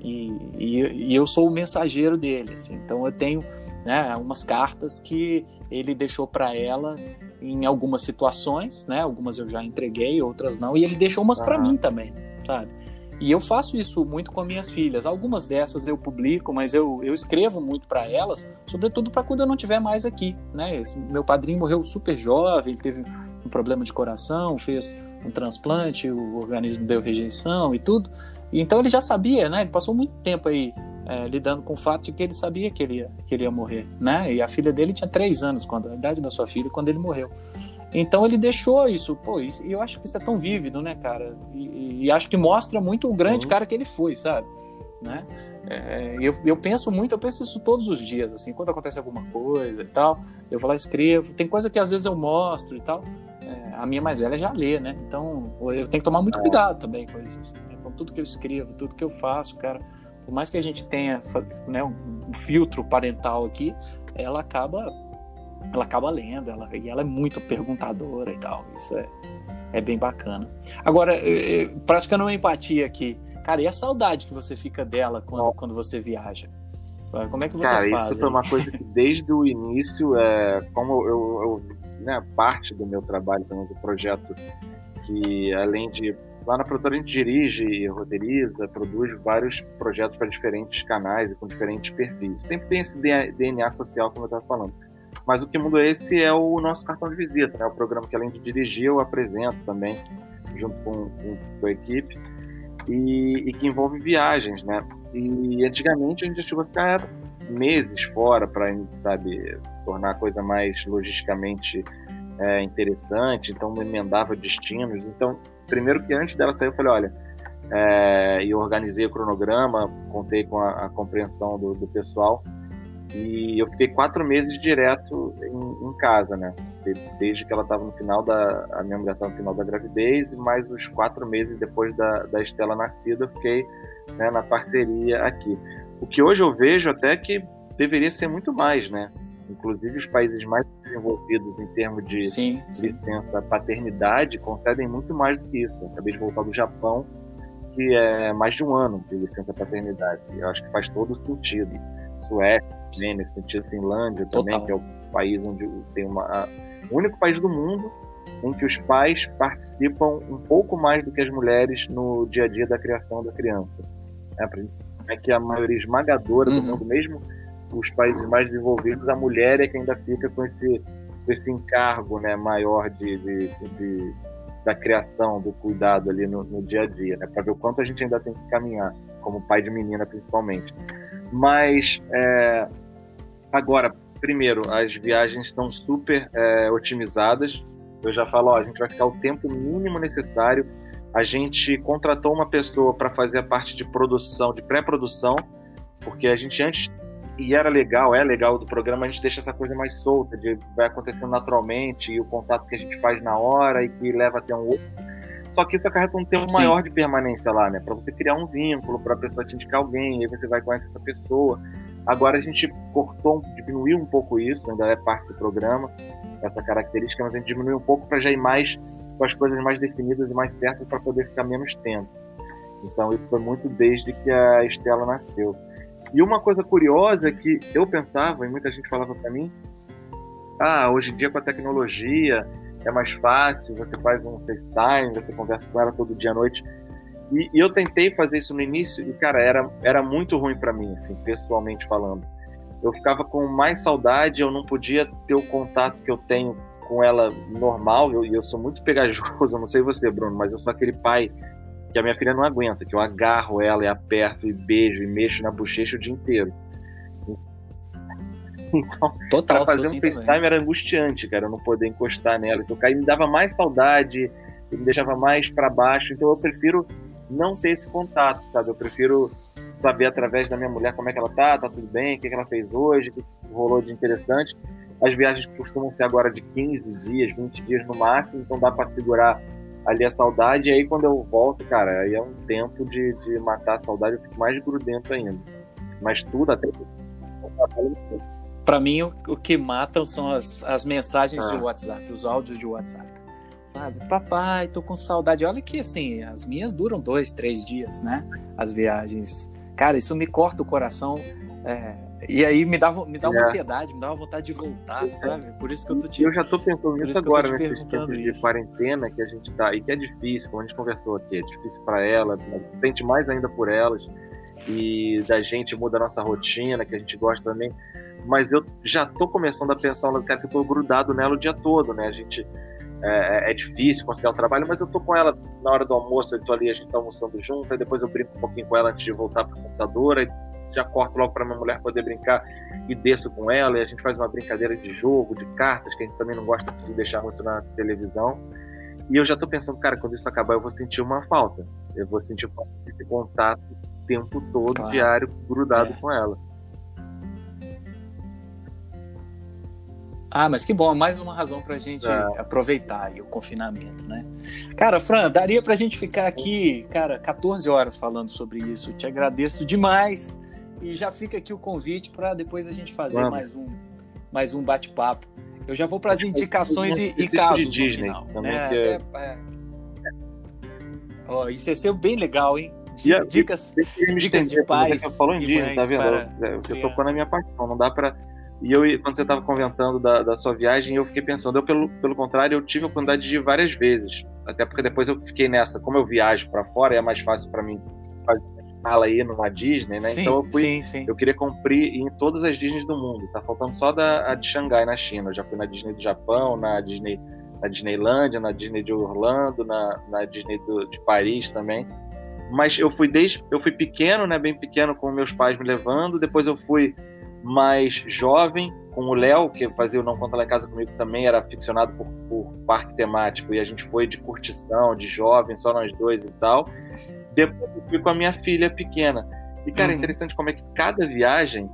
S2: E, e, e, eu sou o mensageiro dele, assim. Então eu tenho né, umas cartas que ele deixou para ela em algumas situações, né? Algumas eu já entreguei, outras não, e ele deixou umas para mim também, sabe? E eu faço isso muito com minhas filhas. Algumas dessas eu publico, mas eu, eu escrevo muito para elas, sobretudo para quando eu não estiver mais aqui, né? Esse, meu padrinho morreu super jovem, teve um problema de coração, fez um transplante, o organismo deu rejeição e tudo. E então ele já sabia, né? Ele passou muito tempo aí é, lidando com o fato de que ele sabia que ele, ia, que ele ia morrer, né? E a filha dele tinha três anos, quando a idade da sua filha, quando ele morreu. Então ele deixou isso, pô, e eu acho que isso é tão vívido, né, cara? E, e acho que mostra muito o grande Sim. cara que ele foi, sabe? Né? É, eu, eu penso muito, eu penso isso todos os dias, assim, quando acontece alguma coisa e tal, eu vou lá e escrevo. Tem coisa que às vezes eu mostro e tal. É, a minha mais velha já lê, né? Então eu tenho que tomar muito é. cuidado também com isso, assim, né? com tudo que eu escrevo, tudo que eu faço, cara por mais que a gente tenha né, um, filtro parental aqui, ela acaba ela acaba lendo, ela, e ela é muito perguntadora e tal. Isso é, é bem bacana. Agora, praticando uma empatia aqui, cara, e a saudade que você fica dela quando, quando você viaja? Como é que você
S1: cara,
S2: faz?
S1: Isso aí? foi uma coisa que desde o início, é, como eu, eu né, parte do meu trabalho, do projeto, que além de Lá na produtora a gente dirige, roteiriza, produz vários projetos para diferentes canais e com diferentes perfis. Sempre tem esse DNA social, como eu estava falando. Mas o que muda esse é o nosso cartão de visita, né? o programa que além de dirigir, eu apresento também, junto com, com, a equipe, e, e, que envolve viagens, né? E antigamente a gente chegou a ficar meses fora para, sabe, tornar a coisa mais logisticamente é, interessante, então me emendava destinos. Então, primeiro que antes dela sair, eu falei, olha, é, e organizei o cronograma, contei com a, a compreensão do, do, pessoal, e eu fiquei quatro meses direto em, em casa, né? Desde que ela estava no final da. A minha mulher estava no final da gravidez, e mais os quatro meses depois da, da Estela nascida, eu fiquei né, na parceria aqui. O que hoje eu vejo até que deveria ser muito mais, né? Inclusive os países mais desenvolvidos em termos de sim, licença sim. paternidade concedem muito mais do que isso. Eu acabei de voltar do Japão, que é mais de um ano de licença paternidade. Eu acho que faz todo sentido. Suécia, né, nesse sentido, Finlândia também, Total. que é o país onde tem uma. O único país do mundo em que os pais participam um pouco mais do que as mulheres no dia a dia da criação da criança. É, é que a maioria esmagadora uhum. do mundo, mesmo os países mais desenvolvidos, a mulher é que ainda fica com esse, com esse encargo né, maior de, de, de da criação, do cuidado ali no, no dia a dia, né, para ver o quanto a gente ainda tem que caminhar, como pai de menina principalmente. Mas, é, agora, primeiro, as viagens estão super é, otimizadas. Eu já falo, ó, a gente vai ficar o tempo mínimo necessário. A gente contratou uma pessoa para fazer a parte de produção, de pré-produção, porque a gente antes e era legal, é legal do programa, a gente deixa essa coisa mais solta, de vai acontecendo naturalmente, e o contato que a gente faz na hora e que leva até um outro. Só que isso acarreta um tempo Sim. maior de permanência lá, né? Para você criar um vínculo, para a pessoa te indicar alguém, aí você vai conhecer essa pessoa. Agora a gente cortou, diminuiu um pouco isso, ainda é parte do programa, essa característica, mas a gente diminuiu um pouco para já ir mais com as coisas mais definidas e mais certas para poder ficar menos tempo. Então isso foi muito desde que a Estela nasceu. E uma coisa curiosa é que eu pensava, e muita gente falava para mim, ah, hoje em dia com a tecnologia é mais fácil, você faz um FaceTime, você conversa com ela todo dia à noite. E, e eu tentei fazer isso no início e, cara, era, era muito ruim para mim, assim, pessoalmente falando. Eu ficava com mais saudade, eu não podia ter o contato que eu tenho com ela normal, e eu, eu sou muito pegajoso, eu não sei você, Bruno, mas eu sou aquele pai que a minha filha não aguenta, que eu agarro ela e aperto e beijo e mexo na bochecha o dia inteiro. Então, Total, pra fazer um FaceTime também. era angustiante, cara, eu não poder encostar nela. Então, aí me dava mais saudade, me deixava mais para baixo. Então, eu prefiro não ter esse contato, sabe? Eu prefiro saber através da minha mulher como é que ela tá, tá tudo bem, o que, que ela fez hoje, o que rolou de interessante. As viagens costumam ser agora de 15 dias, 20 dias no máximo, então dá para segurar ali a saudade, e aí quando eu volto, cara, aí é um tempo de, de matar a saudade, eu fico mais grudento ainda. Mas tudo até.
S2: Para mim, o, o, que matam são as, as mensagens ah. de WhatsApp, os áudios de WhatsApp. Sabe? Papai, tô com saudade. Olha que assim, as minhas duram dois, três dias, né? As viagens. Cara, isso me corta o coração. É, e aí me dá, me dá uma é. ansiedade, me dá uma vontade de voltar, é. sabe? Por isso que eu tô te
S1: Eu já tô pensando nisso agora, nesses tempos de quarentena que a gente tá. E que é difícil, como a gente conversou aqui, é difícil para ela, sente mais ainda por elas. E da gente muda a nossa rotina, que a gente gosta também. Mas eu já tô começando a pensar, cara, que eu tô grudado nela o dia todo, né? A gente. É, é, difícil conciliar o trabalho, mas eu tô com ela na hora do almoço, eu tô ali, a gente tá almoçando junto, aí depois eu brinco um pouquinho com ela antes de voltar pro computador, aí já corto logo para minha mulher poder brincar e desço com ela e a gente faz uma brincadeira de jogo, de cartas, que a gente também não gosta de deixar muito na televisão. E eu já estou pensando, cara, quando isso acabar eu vou sentir uma falta. Eu vou sentir esse contato o tempo todo, claro. diário, grudado é. com ela.
S2: Ah, mas que bom, mais uma razão para a gente é. aproveitar o confinamento, né? Cara, Fran, daria para a gente ficar aqui, cara, 14 horas falando sobre isso. Te agradeço demais. E já fica aqui o convite para depois a gente fazer Vamos. mais um, mais um bate-papo. Eu já vou para as indicações e, e casos de Disney final, também. É, é... É, oh, isso ia ser bem legal, hein?
S1: Dicas, dicas de pais. Você falou em Disney, tá vendo? É, você tocou na minha paixão. Não dá para e eu, quando você estava comentando da, da, sua viagem, eu fiquei pensando, eu, pelo, pelo contrário, eu tive a oportunidade de ir várias vezes. Até porque depois eu fiquei nessa, como eu viajo para fora, é mais fácil para mim fazer fala aí numa Disney, né? Sim, então eu fui, sim, sim. eu queria cumprir em todas as Disneys do mundo. Tá faltando só da a de Xangai na China. Eu já fui na Disney do Japão, na Disney, na Disneylândia, na Disney de Orlando, na, na Disney do, de Paris também. Mas eu fui desde, eu fui pequeno, né? Bem pequeno, com meus pais me levando. Depois eu fui mais jovem, com o Léo, que fazia o Não Conta Lá em Casa comigo também, era aficionado por, parque temático e a gente foi de curtição, de jovem, só nós dois e tal. Depois eu fui com a minha filha pequena. E, cara, é uhum. é interessante como é que cada viagem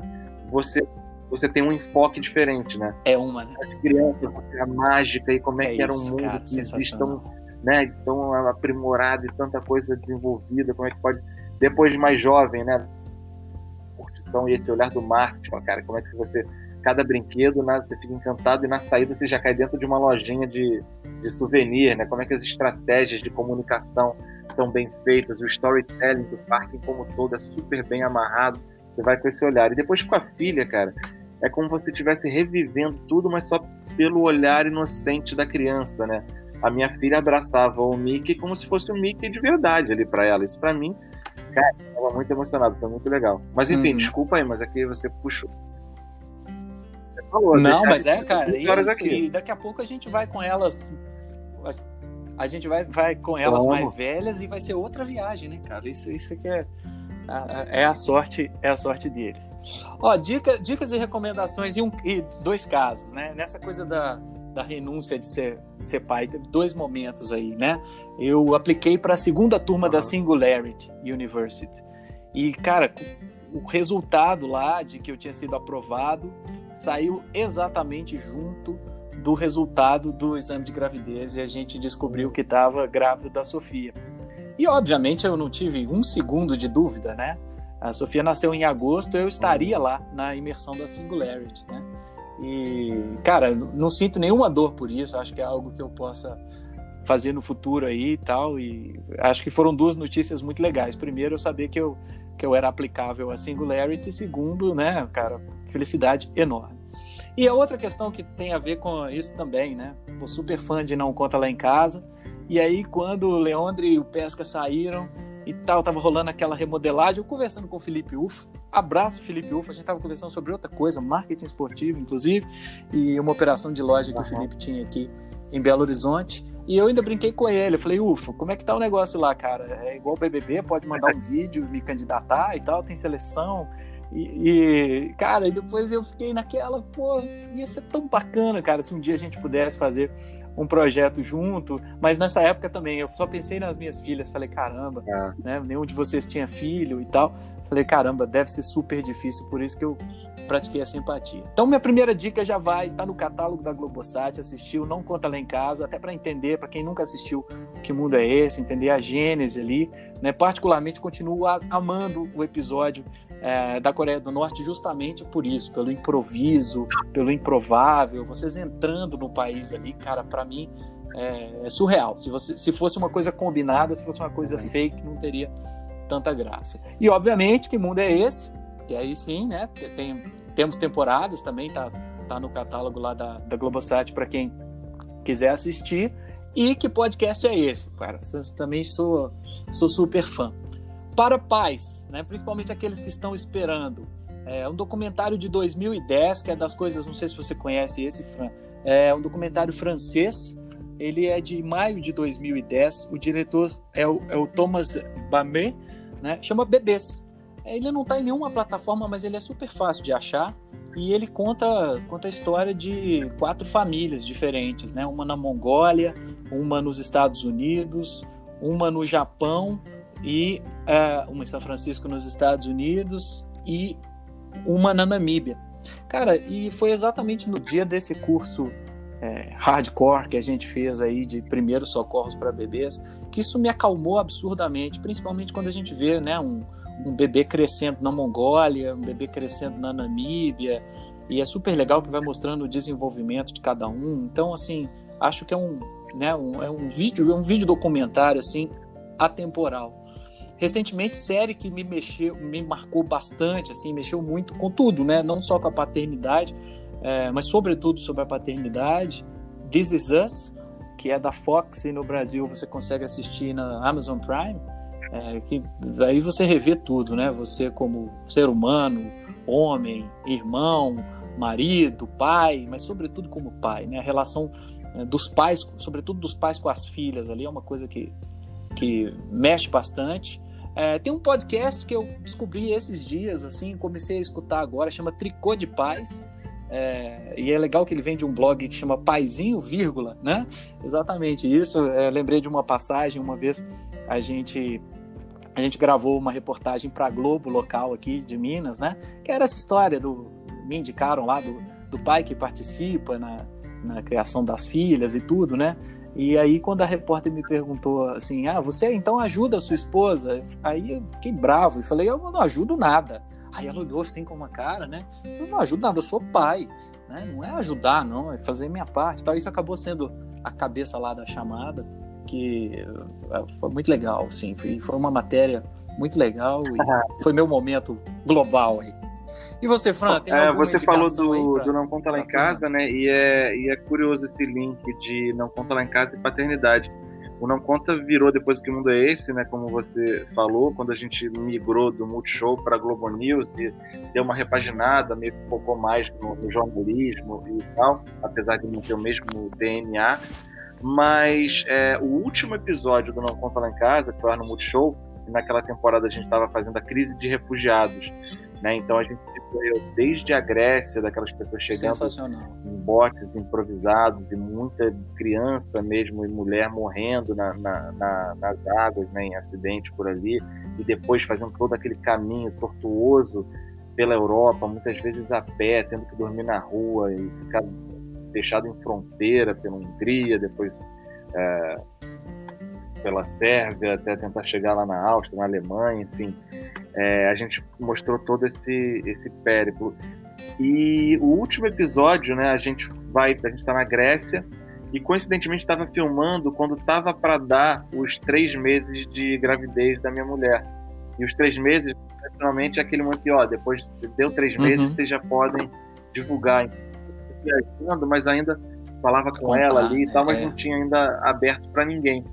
S1: você você tem um enfoque diferente, né?
S2: É uma, né?
S1: As crianças, a mágica e como é, é que era um mundo cara, que existe tão, né, tão aprimorado e tanta coisa desenvolvida, como é que pode... Depois de mais jovem, né? Curtição e esse olhar do marketing, cara, como é que você cada brinquedo, né, você fica encantado e na saída você já cai dentro de uma lojinha de, de souvenir, né? Como é que as estratégias de comunicação são bem feitas, o storytelling do parque como todo é super bem amarrado. Você vai com esse olhar. E depois com a filha, cara, é como se você estivesse revivendo tudo, mas só pelo olhar inocente da criança, né? A minha filha abraçava o Mickey como se fosse o Mickey de verdade ali para ela. Isso para mim, cara, tava muito emocionado, foi muito legal. Mas enfim, hum. desculpa aí, mas aqui você puxou
S2: falou. Não, mas é, cara, isso, e daqui a pouco a gente vai com elas. A gente vai, vai com elas Vamos. mais velhas e vai ser outra viagem, né, cara? Isso, isso aqui é, é a sorte, é a sorte deles. Ó, dica, dicas e recomendações e, um, e dois casos, né? Nessa coisa da, da renúncia de ser, de ser pai, teve dois momentos aí, né? Eu apliquei para a segunda turma uhum. da Singularity University. E, cara, o resultado lá de que eu tinha sido aprovado saiu exatamente junto do resultado do exame de gravidez e a gente descobriu que estava grávida da Sofia. E obviamente eu não tive um segundo de dúvida, né? A Sofia nasceu em agosto, eu estaria lá na imersão da Singularity, né? E, cara, não sinto nenhuma dor por isso, acho que é algo que eu possa fazer no futuro aí e tal. E acho que foram duas notícias muito legais. Primeiro, eu saber que eu, que eu era aplicável a Singularity. Segundo, né, cara, felicidade enorme. E a outra questão que tem a ver com isso também, né? Sou super fã de Não Conta Lá em Casa. E aí, quando o Leandro e o Pesca saíram e tal, tava rolando aquela remodelagem, eu conversando com o Felipe Ufo, abraço Felipe Ufo, a gente tava conversando sobre outra coisa, marketing esportivo, inclusive, e uma operação de loja que uhum. o Felipe tinha aqui em Belo Horizonte. E eu ainda brinquei com ele. Eu falei, ufa, como é que tá o negócio lá, cara? É igual o BBB, pode mandar um vídeo, me candidatar e tal, tem seleção. E, e, cara, e depois eu fiquei naquela, pô, ia ser tão bacana, cara, se um dia a gente pudesse fazer um projeto junto, mas nessa época também eu só pensei nas minhas filhas, falei, caramba, é. né, nenhum de vocês tinha filho e tal. Falei, caramba, deve ser super difícil, por isso que eu pratiquei a simpatia. Então minha primeira dica já vai, tá no catálogo da Globosat, assistiu, não conta lá em casa, até para entender, para quem nunca assistiu, que mundo é esse, entender a gênese ali, né? Particularmente continuo amando o episódio é, da Coreia do Norte justamente por isso, pelo improviso, pelo improvável, vocês entrando no país ali, cara, para mim é, é, surreal. Se, você, se fosse uma coisa combinada, se fosse uma coisa fake, não teria tanta graça. E obviamente, que mundo é esse? Que aí sim, né? Tem, temos temporadas também, tá, tá no catálogo lá da, da Globosat para quem quiser assistir. E que podcast é esse, cara? Eu também sou, sou super fã para pais, né? principalmente aqueles que estão esperando. É um documentário de 2010, que é das coisas, não sei se você conhece esse, Fran, é um documentário francês, ele é de maio de 2010, o diretor é o, é o Thomas Bamé, né? chama Bebês. Ele não está em nenhuma plataforma, mas ele é super fácil de achar e ele conta, conta a história de quatro famílias diferentes, né? uma na Mongólia, uma nos Estados Unidos, uma no Japão e uh, uma em São Francisco nos Estados Unidos e uma na Namíbia. Cara, e foi exatamente no dia desse curso é, hardcore que a gente fez aí de primeiros socorros para bebês que isso me acalmou absurdamente, principalmente quando a gente vê né, um, um bebê crescendo na Mongólia, um bebê crescendo na Namíbia, e é super legal que vai mostrando o desenvolvimento de cada um. Então, assim, acho que é um, né, um, é um vídeo, é um vídeo documentário assim atemporal. Recentemente, série que me mexeu, me marcou bastante, assim, mexeu muito com tudo, né? Não só com a paternidade, é, mas sobretudo sobre a paternidade. This Is Us, que é da Fox e no Brasil você consegue assistir na Amazon Prime. É, que aí você revê tudo, né? Você como ser humano, homem, irmão, marido, pai, mas sobretudo como pai, né? A relação né, dos pais, sobretudo dos pais com as filhas ali é uma coisa que, que mexe bastante. É, tem um podcast que eu descobri esses dias, assim, comecei a escutar agora, chama Tricô de Paz. É, e é legal que ele vem de um blog que chama Paizinho, vírgula, né? Exatamente isso. É, lembrei de uma passagem, uma vez a gente a gente gravou uma reportagem para Globo local aqui de Minas, né? Que era essa história do me indicaram lá do, do pai que participa na, na criação das filhas e tudo, né? E aí, quando a repórter me perguntou assim, ah, você então ajuda a sua esposa? Aí eu fiquei bravo e falei, eu não ajudo nada. Aí ela olhou assim com uma cara, né? Eu não ajudo nada, eu sou pai. Né? Não é ajudar, não, é fazer minha parte. Tal. Isso acabou sendo a cabeça lá da chamada, que eh, foi muito legal, assim. Foi, foi uma matéria muito legal e foi meu momento global aí. E você, Fran, tem
S1: é, Você falou do, pra... do Não Conta Lá em Casa, né? E é, e é curioso esse link de Não Conta Lá em Casa e paternidade. O Não Conta virou depois que o mundo é esse, né? Como você falou, quando a gente migrou do Multishow para Globo News e deu uma repaginada, meio que focou mais no, no jornalismo e tal, apesar de não ter o mesmo DNA. Mas é, o último episódio do Não Conta Lá em Casa, que foi no Multishow, naquela temporada a gente estava fazendo a crise de refugiados. Né? Então a gente percorreu desde a Grécia, daquelas pessoas chegando em botes improvisados e muita criança mesmo e mulher morrendo na, na, na, nas águas, né, em acidente por ali, e depois fazendo todo aquele caminho tortuoso pela Europa, muitas vezes a pé, tendo que dormir na rua e ficar fechado em fronteira pela Hungria, depois é, pela Sérvia, até tentar chegar lá na Áustria, na Alemanha, enfim. É, a gente mostrou todo esse, esse périplo. E o último episódio, né, a gente vai, a gente está na Grécia e coincidentemente estava filmando quando estava para dar os três meses de gravidez da minha mulher. E os três meses, naturalmente, é aquele momento que, ó, depois deu três meses, uhum. vocês já podem divulgar. Viajando, mas ainda falava com Contar, ela ali e tal, mas é. não tinha ainda aberto para ninguém.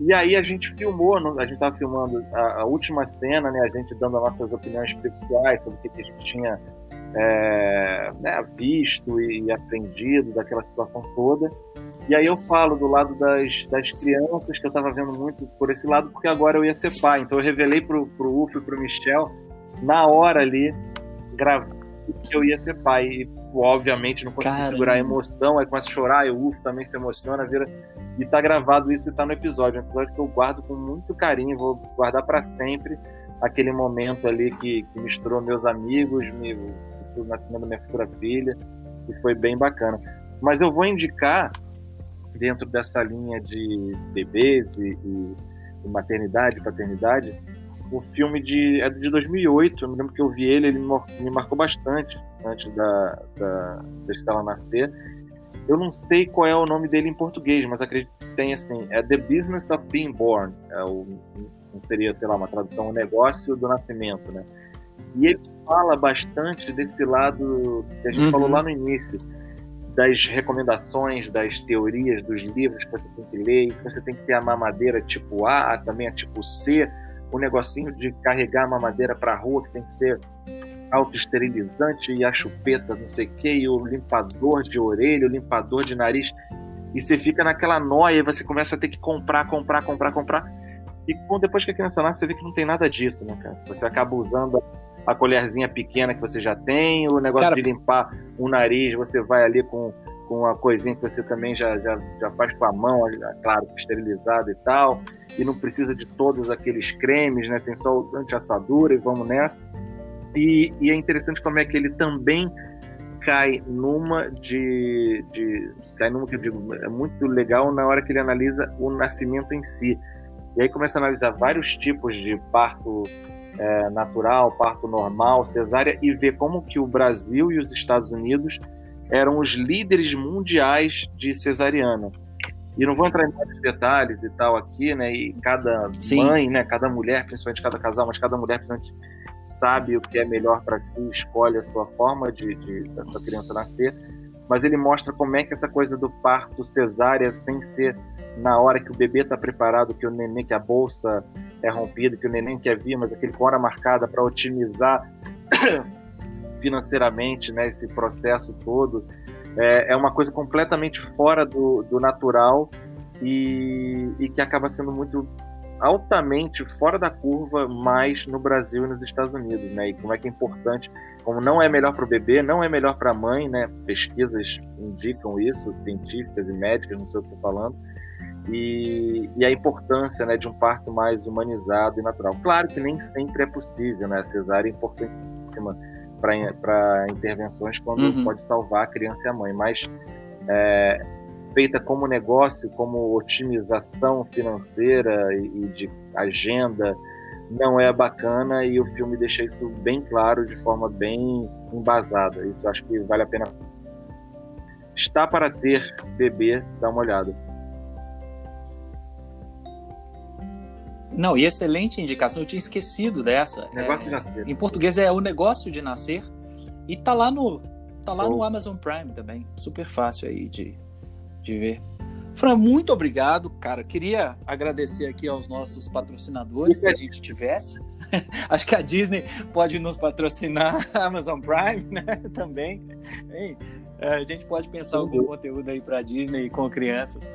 S1: E aí a gente filmou, a gente estava filmando a, a, última cena, né? A gente dando as nossas opiniões pessoais sobre o que, a gente tinha é, né, visto e aprendido daquela situação toda. E aí eu falo do lado das, das crianças, que eu estava vendo muito por esse lado, porque agora eu ia ser pai. Então eu revelei pro, pro Ufo e pro Michel, na hora ali, gravando que eu ia ser pai. E, obviamente, não consegui Caramba. segurar a emoção, aí começa a chorar, e o Ufo também se emociona, vira e tá gravado isso e tá no episódio. Um episódio que eu guardo com muito carinho, vou guardar para sempre aquele momento ali que, que misturou meus amigos, me, o nascimento da minha futura filha, e foi bem bacana. Mas eu vou indicar, dentro dessa linha de bebês e, e, e maternidade, paternidade, o filme de, é de 2008. Eu me lembro que eu vi ele, ele me marcou bastante antes da, da, da Estela nascer eu não sei qual é o nome dele em português, mas acredito que tem assim, é The Business of Being Born. É o, seria, sei lá, uma tradução, o negócio do nascimento, né? E ele fala bastante desse lado que a gente uhum. falou lá no início, das recomendações, das teorias, dos livros que você tem que ler, que você tem que ter a mamadeira tipo A, também a tipo C, o negocinho de carregar a mamadeira para a rua, que tem que ser autoesterilizante e a chupeta, não sei o que, e o limpador de orelha, o limpador de nariz. E você fica naquela noia e você começa a ter que comprar, comprar, comprar, comprar. E depois que a criança nasce, você vê que não tem nada disso, né, cara? Você acaba usando a colherzinha pequena que você já tem, o negócio cara... de limpar o nariz, você vai ali com, com uma coisinha que você também já, já, já faz com a mão, claro, esterilizada e tal, e não precisa de todos aqueles cremes, né? Tem só o anti-assadura e vamos nessa. E, e, é interessante como é que ele também cai numa de, de cai numa que eu digo é muito legal na hora que ele analisa o nascimento em si e aí começa a analisar vários tipos de parto é, natural, parto normal, cesárea e ver como que o Brasil e os Estados Unidos eram os líderes mundiais de cesariana. E não vou entrar em muitos detalhes e tal aqui, né? E cada Sim. mãe, né? Cada mulher, principalmente cada casal, mas cada mulher, principalmente sabe o que é melhor para si, escolhe a sua forma de, de da sua criança nascer, mas ele mostra como é que essa coisa do parto cesárea, sem ser na hora que o bebê está preparado, que o neném, que a bolsa é rompida, que o neném quer vir, mas aquele com hora marcada para otimizar financeiramente né, esse processo todo, é, é uma coisa completamente fora do, do natural e, e que acaba sendo muito altamente fora da curva mais no Brasil e nos Estados Unidos, né? E como é que é importante, como não é melhor para o bebê, não é melhor para a mãe, né? Pesquisas indicam isso, científicas e médicas, não sei o que estou falando. E, e, a importância né, de um parto mais humanizado e natural. Claro que nem sempre é possível, né? A cesárea é importantíssima para intervenções quando uhum. pode salvar a criança e a mãe, mas é, feita como negócio, como otimização financeira e, e de agenda, não é bacana e o filme deixa isso bem claro de forma bem embasada. Isso acho que vale a pena. Está para ter bebê, dá uma olhada.
S2: Não, e excelente indicação, eu tinha esquecido dessa.
S1: Negócio é, de nascer.
S2: Em português é o negócio de nascer. E tá lá no, tá lá oh. no Amazon Prime também. Super fácil aí de, de ver. Fran, muito obrigado, cara. Queria agradecer aqui aos nossos patrocinadores, se a gente tivesse. Acho que a Disney pode nos patrocinar, a Amazon Prime, né? Também. Hein? É, a gente pode pensar uhum. algum conteúdo aí para Disney com crianças.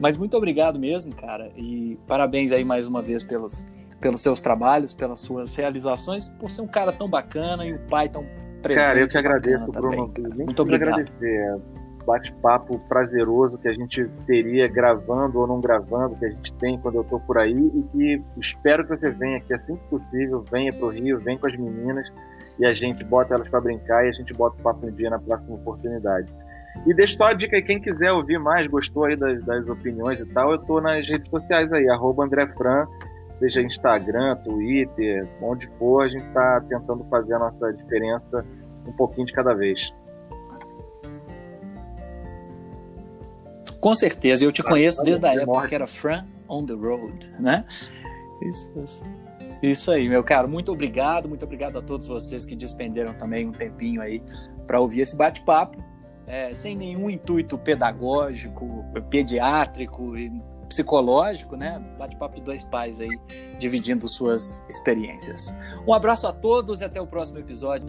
S2: Mas muito obrigado mesmo, cara. E parabéns aí mais uma vez pelos, pelos seus trabalhos, pelas suas realizações, por ser um cara tão bacana e um pai tão presente.
S1: Cara, eu que agradeço, Bruno. Muito obrigado. agradecer bate-papo prazeroso que a gente teria gravando ou não gravando, que a gente tem quando eu estou por aí, e que espero que você venha aqui assim que possível, venha para o Rio, venha com as meninas, e a gente bota elas para brincar e a gente bota o papo em dia na próxima oportunidade. E deixa só a dica aí, quem quiser ouvir mais, gostou aí das, das opiniões e tal, eu estou nas redes sociais aí, arroba André Fran, seja Instagram, Twitter, onde for, a gente está tentando fazer a nossa diferença um pouquinho de cada vez.
S2: Com certeza, eu te conheço desde a época que era Fran on the Road, né? Isso, isso. Isso aí, meu caro. Muito obrigado, muito obrigado a todos vocês que despenderam também um tempinho aí para ouvir esse bate-papo, é, sem nenhum intuito pedagógico, pediátrico e psicológico, né? Bate-papo de dois pais aí dividindo suas experiências. Um abraço a todos e até o próximo episódio.